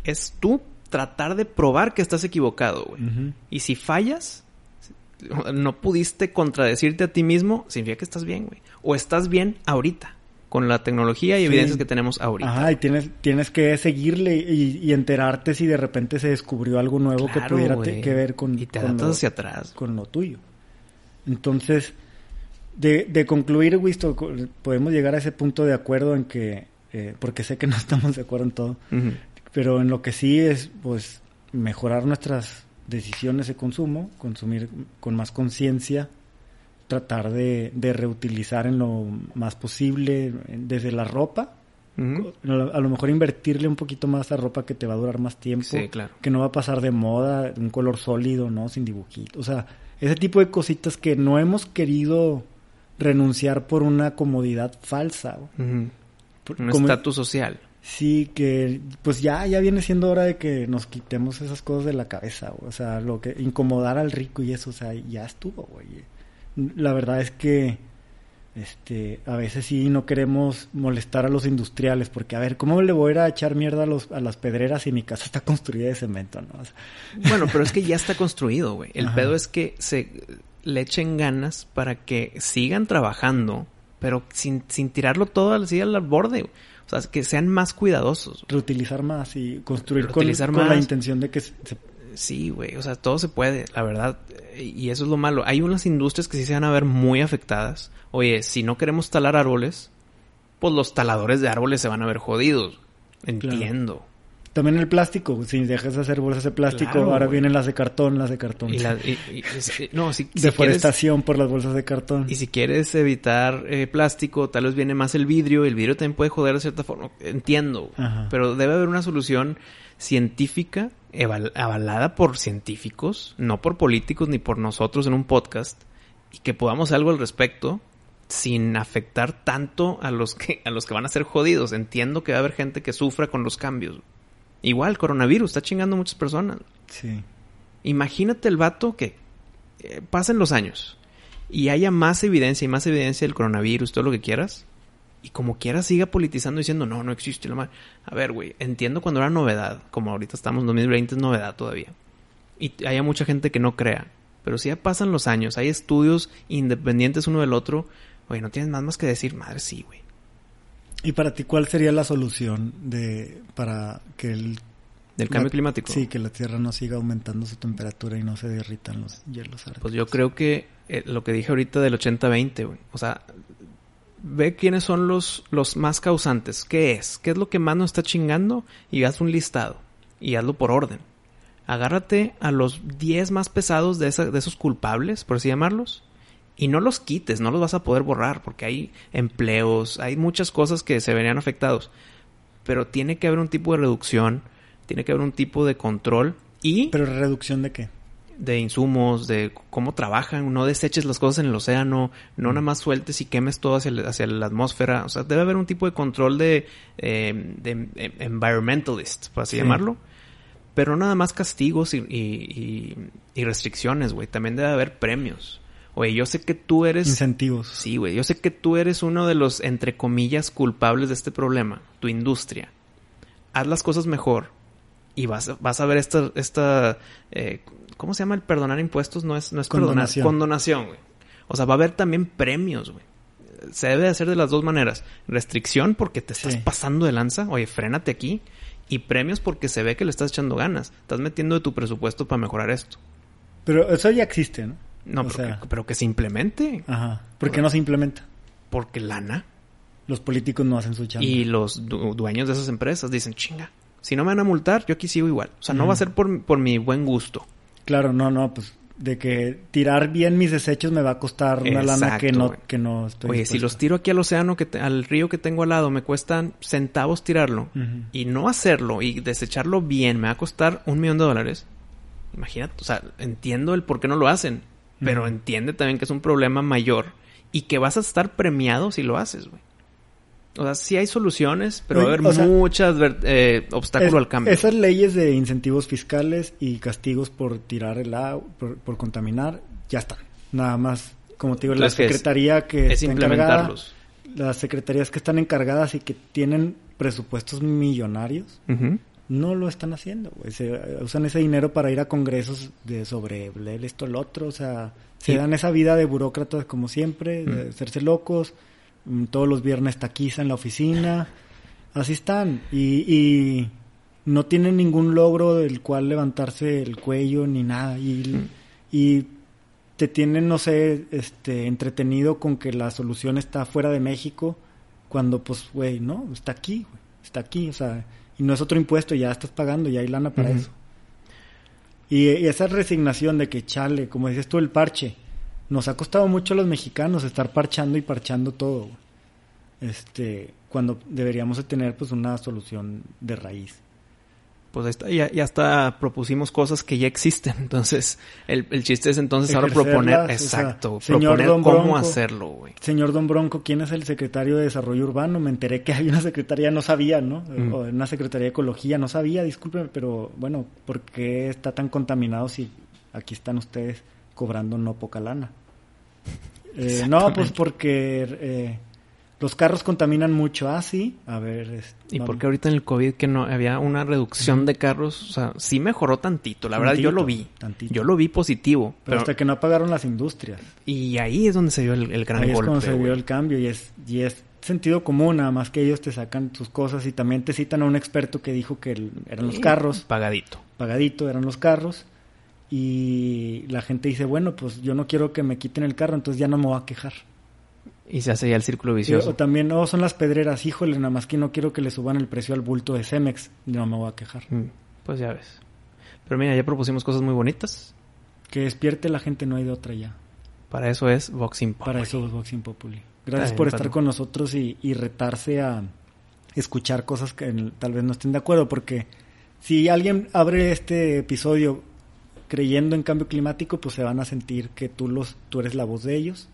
es tú tratar de probar que estás equivocado, güey. Y si fallas, no pudiste contradecirte a ti mismo, significa que estás bien, güey. O estás bien ahorita, con la tecnología y Sí. evidencias que tenemos ahorita. Ajá, y tienes, tienes que seguirle y, y enterarte si de repente se descubrió algo nuevo que Claro, te- que ver con, Y te con lo- hacia atrás. con lo tuyo. Entonces, de, de concluir, Wisto, podemos llegar a ese punto de acuerdo en que, eh, porque sé que no estamos de acuerdo en todo. Pero en lo que sí es, pues, mejorar nuestras decisiones de consumo, consumir con más conciencia, tratar de, de reutilizar en lo más posible, desde la ropa, a lo a lo mejor invertirle un poquito más a ropa que te va a durar más tiempo. Sí, claro. Que no va a pasar de moda, un color sólido, ¿no? Sin dibujito. O sea, ese tipo de cositas que no hemos querido renunciar por una comodidad falsa. Un estatus social. Sí, que pues ya, ya viene siendo hora de que nos quitemos esas cosas de la cabeza, o sea, lo que incomodar al rico y eso, o sea, ya estuvo, güey. La verdad es que este, a veces sí no queremos molestar a los industriales, porque a ver, ¿cómo le voy a ir a echar mierda a, los, a las pedreras si mi casa está construida de cemento, no? O sea, Bueno, pero es que ya está construido, güey. El Ajá. pedo es que se le echen ganas para que sigan trabajando, pero sin, sin tirarlo todo así al borde. güey. O sea, que sean más cuidadosos. reutilizar más y construir con, Reutilizar con la más. intención de que se, se- Sí, güey. O sea, todo se puede, la verdad. Y eso es lo malo. Hay unas industrias que sí se van a ver muy afectadas. Oye, si no queremos talar árboles, pues los taladores de árboles se van a ver jodidos. Entiendo. También el plástico, si dejas de hacer bolsas de plástico, Claro, ahora güey. vienen las de cartón, las de cartón. Y la- y- y- es- no, si, si quieres, Deforestación por las bolsas de cartón. y si quieres evitar eh, plástico, tal vez viene más el vidrio. El vidrio también puede joder de cierta forma. Entiendo. Ajá. Pero debe haber una solución científica, eval- avalada por científicos, no por políticos ni por nosotros en un podcast, y que podamos hacer algo al respecto sin afectar tanto a los que a los que van a ser jodidos. Entiendo que va a haber gente que sufra con los cambios. Igual, coronavirus está chingando a muchas personas. Sí. Imagínate el vato que eh, pasen los años y haya más evidencia y más evidencia del coronavirus, todo lo que quieras, y como quieras siga politizando diciendo, no, no existe la madre. A ver, güey, entiendo cuando era novedad, como ahorita estamos en 2020 es novedad todavía. Y haya mucha gente que no crea. Pero si ya pasan los años, hay estudios independientes uno del otro, oye, no tienes nada más que decir, madre, sí, güey. ¿Y para ti cuál sería la solución de para que el Del cambio la- climático. Sí, que la Tierra no siga aumentando su temperatura y no se derritan los hielos árticos. Pues yo creo que eh, lo que dije ahorita del 80-20, güey. O sea, ve quiénes son los, los más causantes. ¿Qué es? ¿Qué es lo que más nos está chingando? Y haz un listado. Y hazlo por orden. Agárrate a los 10 más pesados de, esa- de esos culpables, por así llamarlos. Y no los quites, no los vas a poder borrar, porque hay empleos, hay muchas cosas que se verían afectados. Pero tiene que haber un tipo de reducción, tiene que haber un tipo de control y Pero reducción de qué? de insumos, de cómo trabajan, no deseches las cosas en el océano, no nada más sueltes y quemes todo hacia, el- hacia la atmósfera. O sea, debe haber un tipo de control de, eh, de eh, environmentalist, por así Sí. llamarlo. Pero no nada más castigos y, y, y- y restricciones, güey. También debe haber premios. Oye, yo sé que tú eres... Incentivos. Sí, güey. Yo sé que tú eres uno de los, entre comillas, culpables de este problema. Tu industria. Haz las cosas mejor. Y vas, a- vas a ver esta... esta eh, ¿Cómo se llama el perdonar impuestos? No es, no es perdonar. Condonación. Condonación, güey. O sea, va a haber también premios, güey. Se debe de hacer de las dos maneras. Restricción porque te estás Sí. pasando de lanza. Oye, frénate aquí. Y premios porque se ve que le estás echando ganas. Estás metiendo de tu presupuesto para mejorar esto. Pero eso ya existe, ¿no? No, O pero, sea- que, pero que se implemente. Ajá. ¿Por qué no se implementa? Porque lana. Los políticos no hacen su chamba. Y los du- dueños de esas empresas dicen, chinga, si no me van a multar, yo aquí sigo igual. O sea, no va a ser por, por mi buen gusto. Claro, no, no, pues de que tirar bien mis desechos me va a costar una lana que no, güey. que no estoy Oye, si los tiro aquí al océano, que te- al río que tengo al lado, me cuestan centavos tirarlo. Y no hacerlo y desecharlo bien me va a costar un millón de dólares. imagínate, o sea, entiendo el por qué no lo hacen, pero entiende también que es un problema mayor y que vas a estar premiado si lo haces, güey. O sea, sí hay soluciones, pero va a haber ver- eh, obstáculos Es- al cambio. Esas leyes de incentivos fiscales y castigos por tirar el agua, por, por contaminar, ya están. Nada más, como te digo, la secretaría que es está encargada, las secretarías que están encargadas y que tienen presupuestos millonarios, Ujú. No lo están haciendo, güey. Se, usan ese dinero para ir a congresos de sobre esto, el otro, o sea, se dan esa vida de burócratas como siempre, de Mm. hacerse locos, mm, todos los viernes taquiza en la oficina, así están, y, y no tienen ningún logro del cual levantarse el cuello ni nada, y, Mm. y te tienen, no sé, este, entretenido con que la solución está fuera de México, cuando pues, güey, no, está aquí, güey, está aquí, o sea, y no es otro impuesto, ya estás pagando, ya hay lana para eso. Y, y esa resignación de que chale, como dices tú, el parche, nos ha costado mucho a los mexicanos estar parchando y parchando todo, este, cuando deberíamos de tener pues una solución de raíz. Pues ahí está, ya, ya hasta propusimos cosas que ya existen. Entonces, el, el chiste es entonces ahora proponer, o sea, exacto, proponer Don cómo Bronco. hacerlo, güey. Señor Don Bronco, ¿quién es el secretario de Desarrollo Urbano? Me enteré que hay una secretaría, no sabía, ¿no? Mm. O una secretaría de Ecología, no sabía, discúlpeme, pero bueno, ¿por qué está tan contaminado si aquí están ustedes cobrando no poca lana? Eh, no, pues porque eh, los carros contaminan mucho. Ah, sí, a ver. es- Y vamos. porque ahorita en el COVID que no había una reducción de carros, o sea, sí mejoró tantito, la verdad yo lo vi. Tantito. Yo lo vi positivo, Pero pero, hasta que no apagaron las industrias. y ahí es donde se vio el, el gran Ahí es golpe. cuando se güey. el cambio y es, y es sentido común, nada más que ellos te sacan tus cosas y también te citan a un experto que dijo que el- eran los carros, pagadito. pagadito eran los carros y la gente dice, bueno, pues yo no quiero que me quiten el carro, entonces ya no me voy a quejar. Y se hace ya el círculo Sí, vicioso. o también, no, son las pedreras, híjole, nada más que no quiero que le suban el precio al bulto de Cemex, no me voy a quejar. Mm, Pues ya ves. Pero mira, ya propusimos cosas muy bonitas. Que despierte la gente, no hay de otra ya. Para eso es Boxing Pop. Para eso es Boxing Populi. Gracias bien, por estar con nosotros y, y retarse a escuchar cosas que en- tal vez no estén de acuerdo, porque si alguien abre este episodio creyendo en cambio climático, pues se van a sentir que tú los tú eres la voz de ellos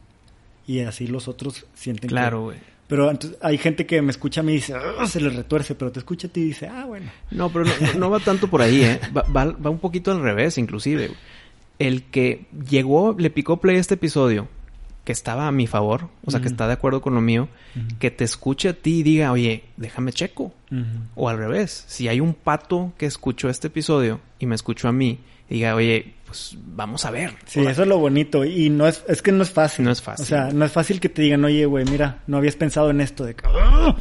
y así los otros sienten que- Claro, güey. Pero entonces, hay gente que me escucha a mí y dice, "Ah", se le retuerce, pero te escucha a ti y dice, ah, bueno. No, pero no, no- va tanto por ahí, ¿eh? Va, va- va un poquito al revés, inclusive. güey. El que llegó, le picó play a este episodio, que estaba a mi favor, o sea, que está de acuerdo con lo mío, que te escuche a ti y diga, oye, déjame checo. O al revés, si hay un pato que escuchó este episodio y me escuchó a mí, y diga, oye, pues vamos a ver. Sí, eso es lo bonito. Y no es, es que no es fácil. No es fácil. O sea, no es fácil que te digan, oye, güey, mira, no habías pensado en esto. De que, "Ah".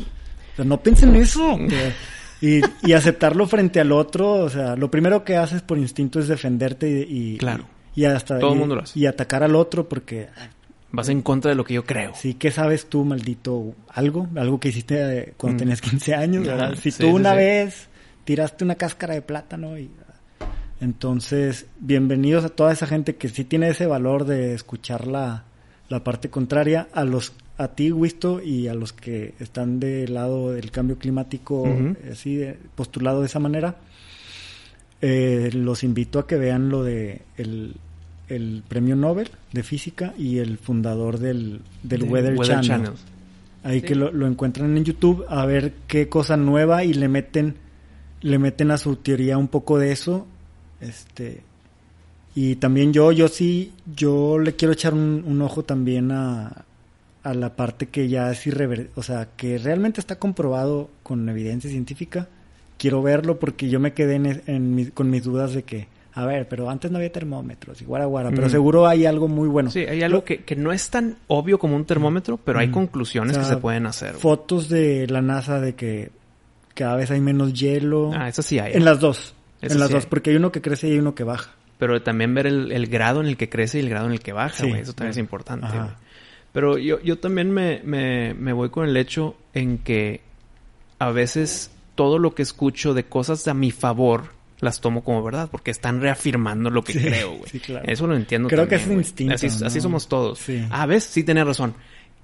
O sea, no piensen en eso. y, y aceptarlo frente al otro, o sea, lo primero que haces por instinto es defenderte y, y, Claro. y hasta Todo y- mundo lo hace. y atacar al otro porque Vas en contra de lo que yo creo. sí, ¿qué sabes tú, maldito? Algo, algo que hiciste eh, cuando Mm. tenías 15 años, ¿verdad? Si sí, tú sí, una sí. vez tiraste una cáscara de plátano y entonces, bienvenidos a toda esa gente que sí tiene ese valor de escuchar la, la parte contraria, a los a ti, Wisto, y a los que están del lado del cambio climático, eh, así, de- postulado de esa manera. Eh, los invito a que vean lo de el, el premio Nobel de física y el fundador del, del De Weather, Channel. Channel. Ahí Sí. que lo, lo encuentran en YouTube a ver qué cosa nueva y le meten le meten a su teoría un poco de eso. Este y también yo yo sí yo le quiero echar un, un ojo también a a la parte que ya es irreversible, o sea, que realmente está comprobado con evidencia científica. Quiero verlo porque yo me quedé en, en mi- con mis dudas de que, a ver, pero antes no había termómetros y guara guara, pero Mm. seguro hay algo muy bueno. Sí, hay algo Lo- que, que no es tan obvio como un termómetro, pero hay Mm. conclusiones O sea, que se pueden hacer. fotos de la NASA de que cada vez hay menos hielo. Ah, eso sí hay. en las dos. Eso en las sí dos, porque hay uno que crece y hay uno que baja. Pero también ver el, el grado en el que crece y el grado en el que baja, Sí, güey. Eso también es importante, güey. Pero yo, yo también me, me, me voy con el hecho en que a veces todo lo que escucho de cosas a mi favor las tomo como verdad porque están reafirmando lo que Sí, creo, güey. sí, claro. Eso lo entiendo Creo que es un instinto, Así, ¿no? así somos todos. Sí. Ah, ves, sí tenía razón.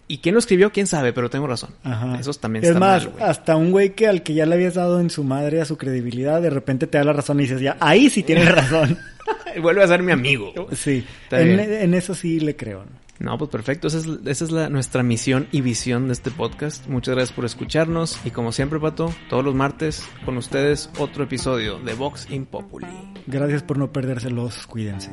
¿Y quién lo escribió? ¿Quién sabe? Pero tengo razón. Ajá. Eso también es está más, mal, güey. hasta un güey que al que ya le habías dado en su madre a su credibilidad, de repente te da la razón y dices, ya, ahí sí tienes razón. vuelve a ser mi amigo. Sí, en, en eso sí le creo. ¿no? No, pues perfecto. Esa es, esa es la, nuestra misión y visión de este podcast. Muchas gracias por escucharnos. Y como siempre, Pato, todos los martes con ustedes otro episodio de Vox in Populi. Gracias por no perdérselos, cuídense.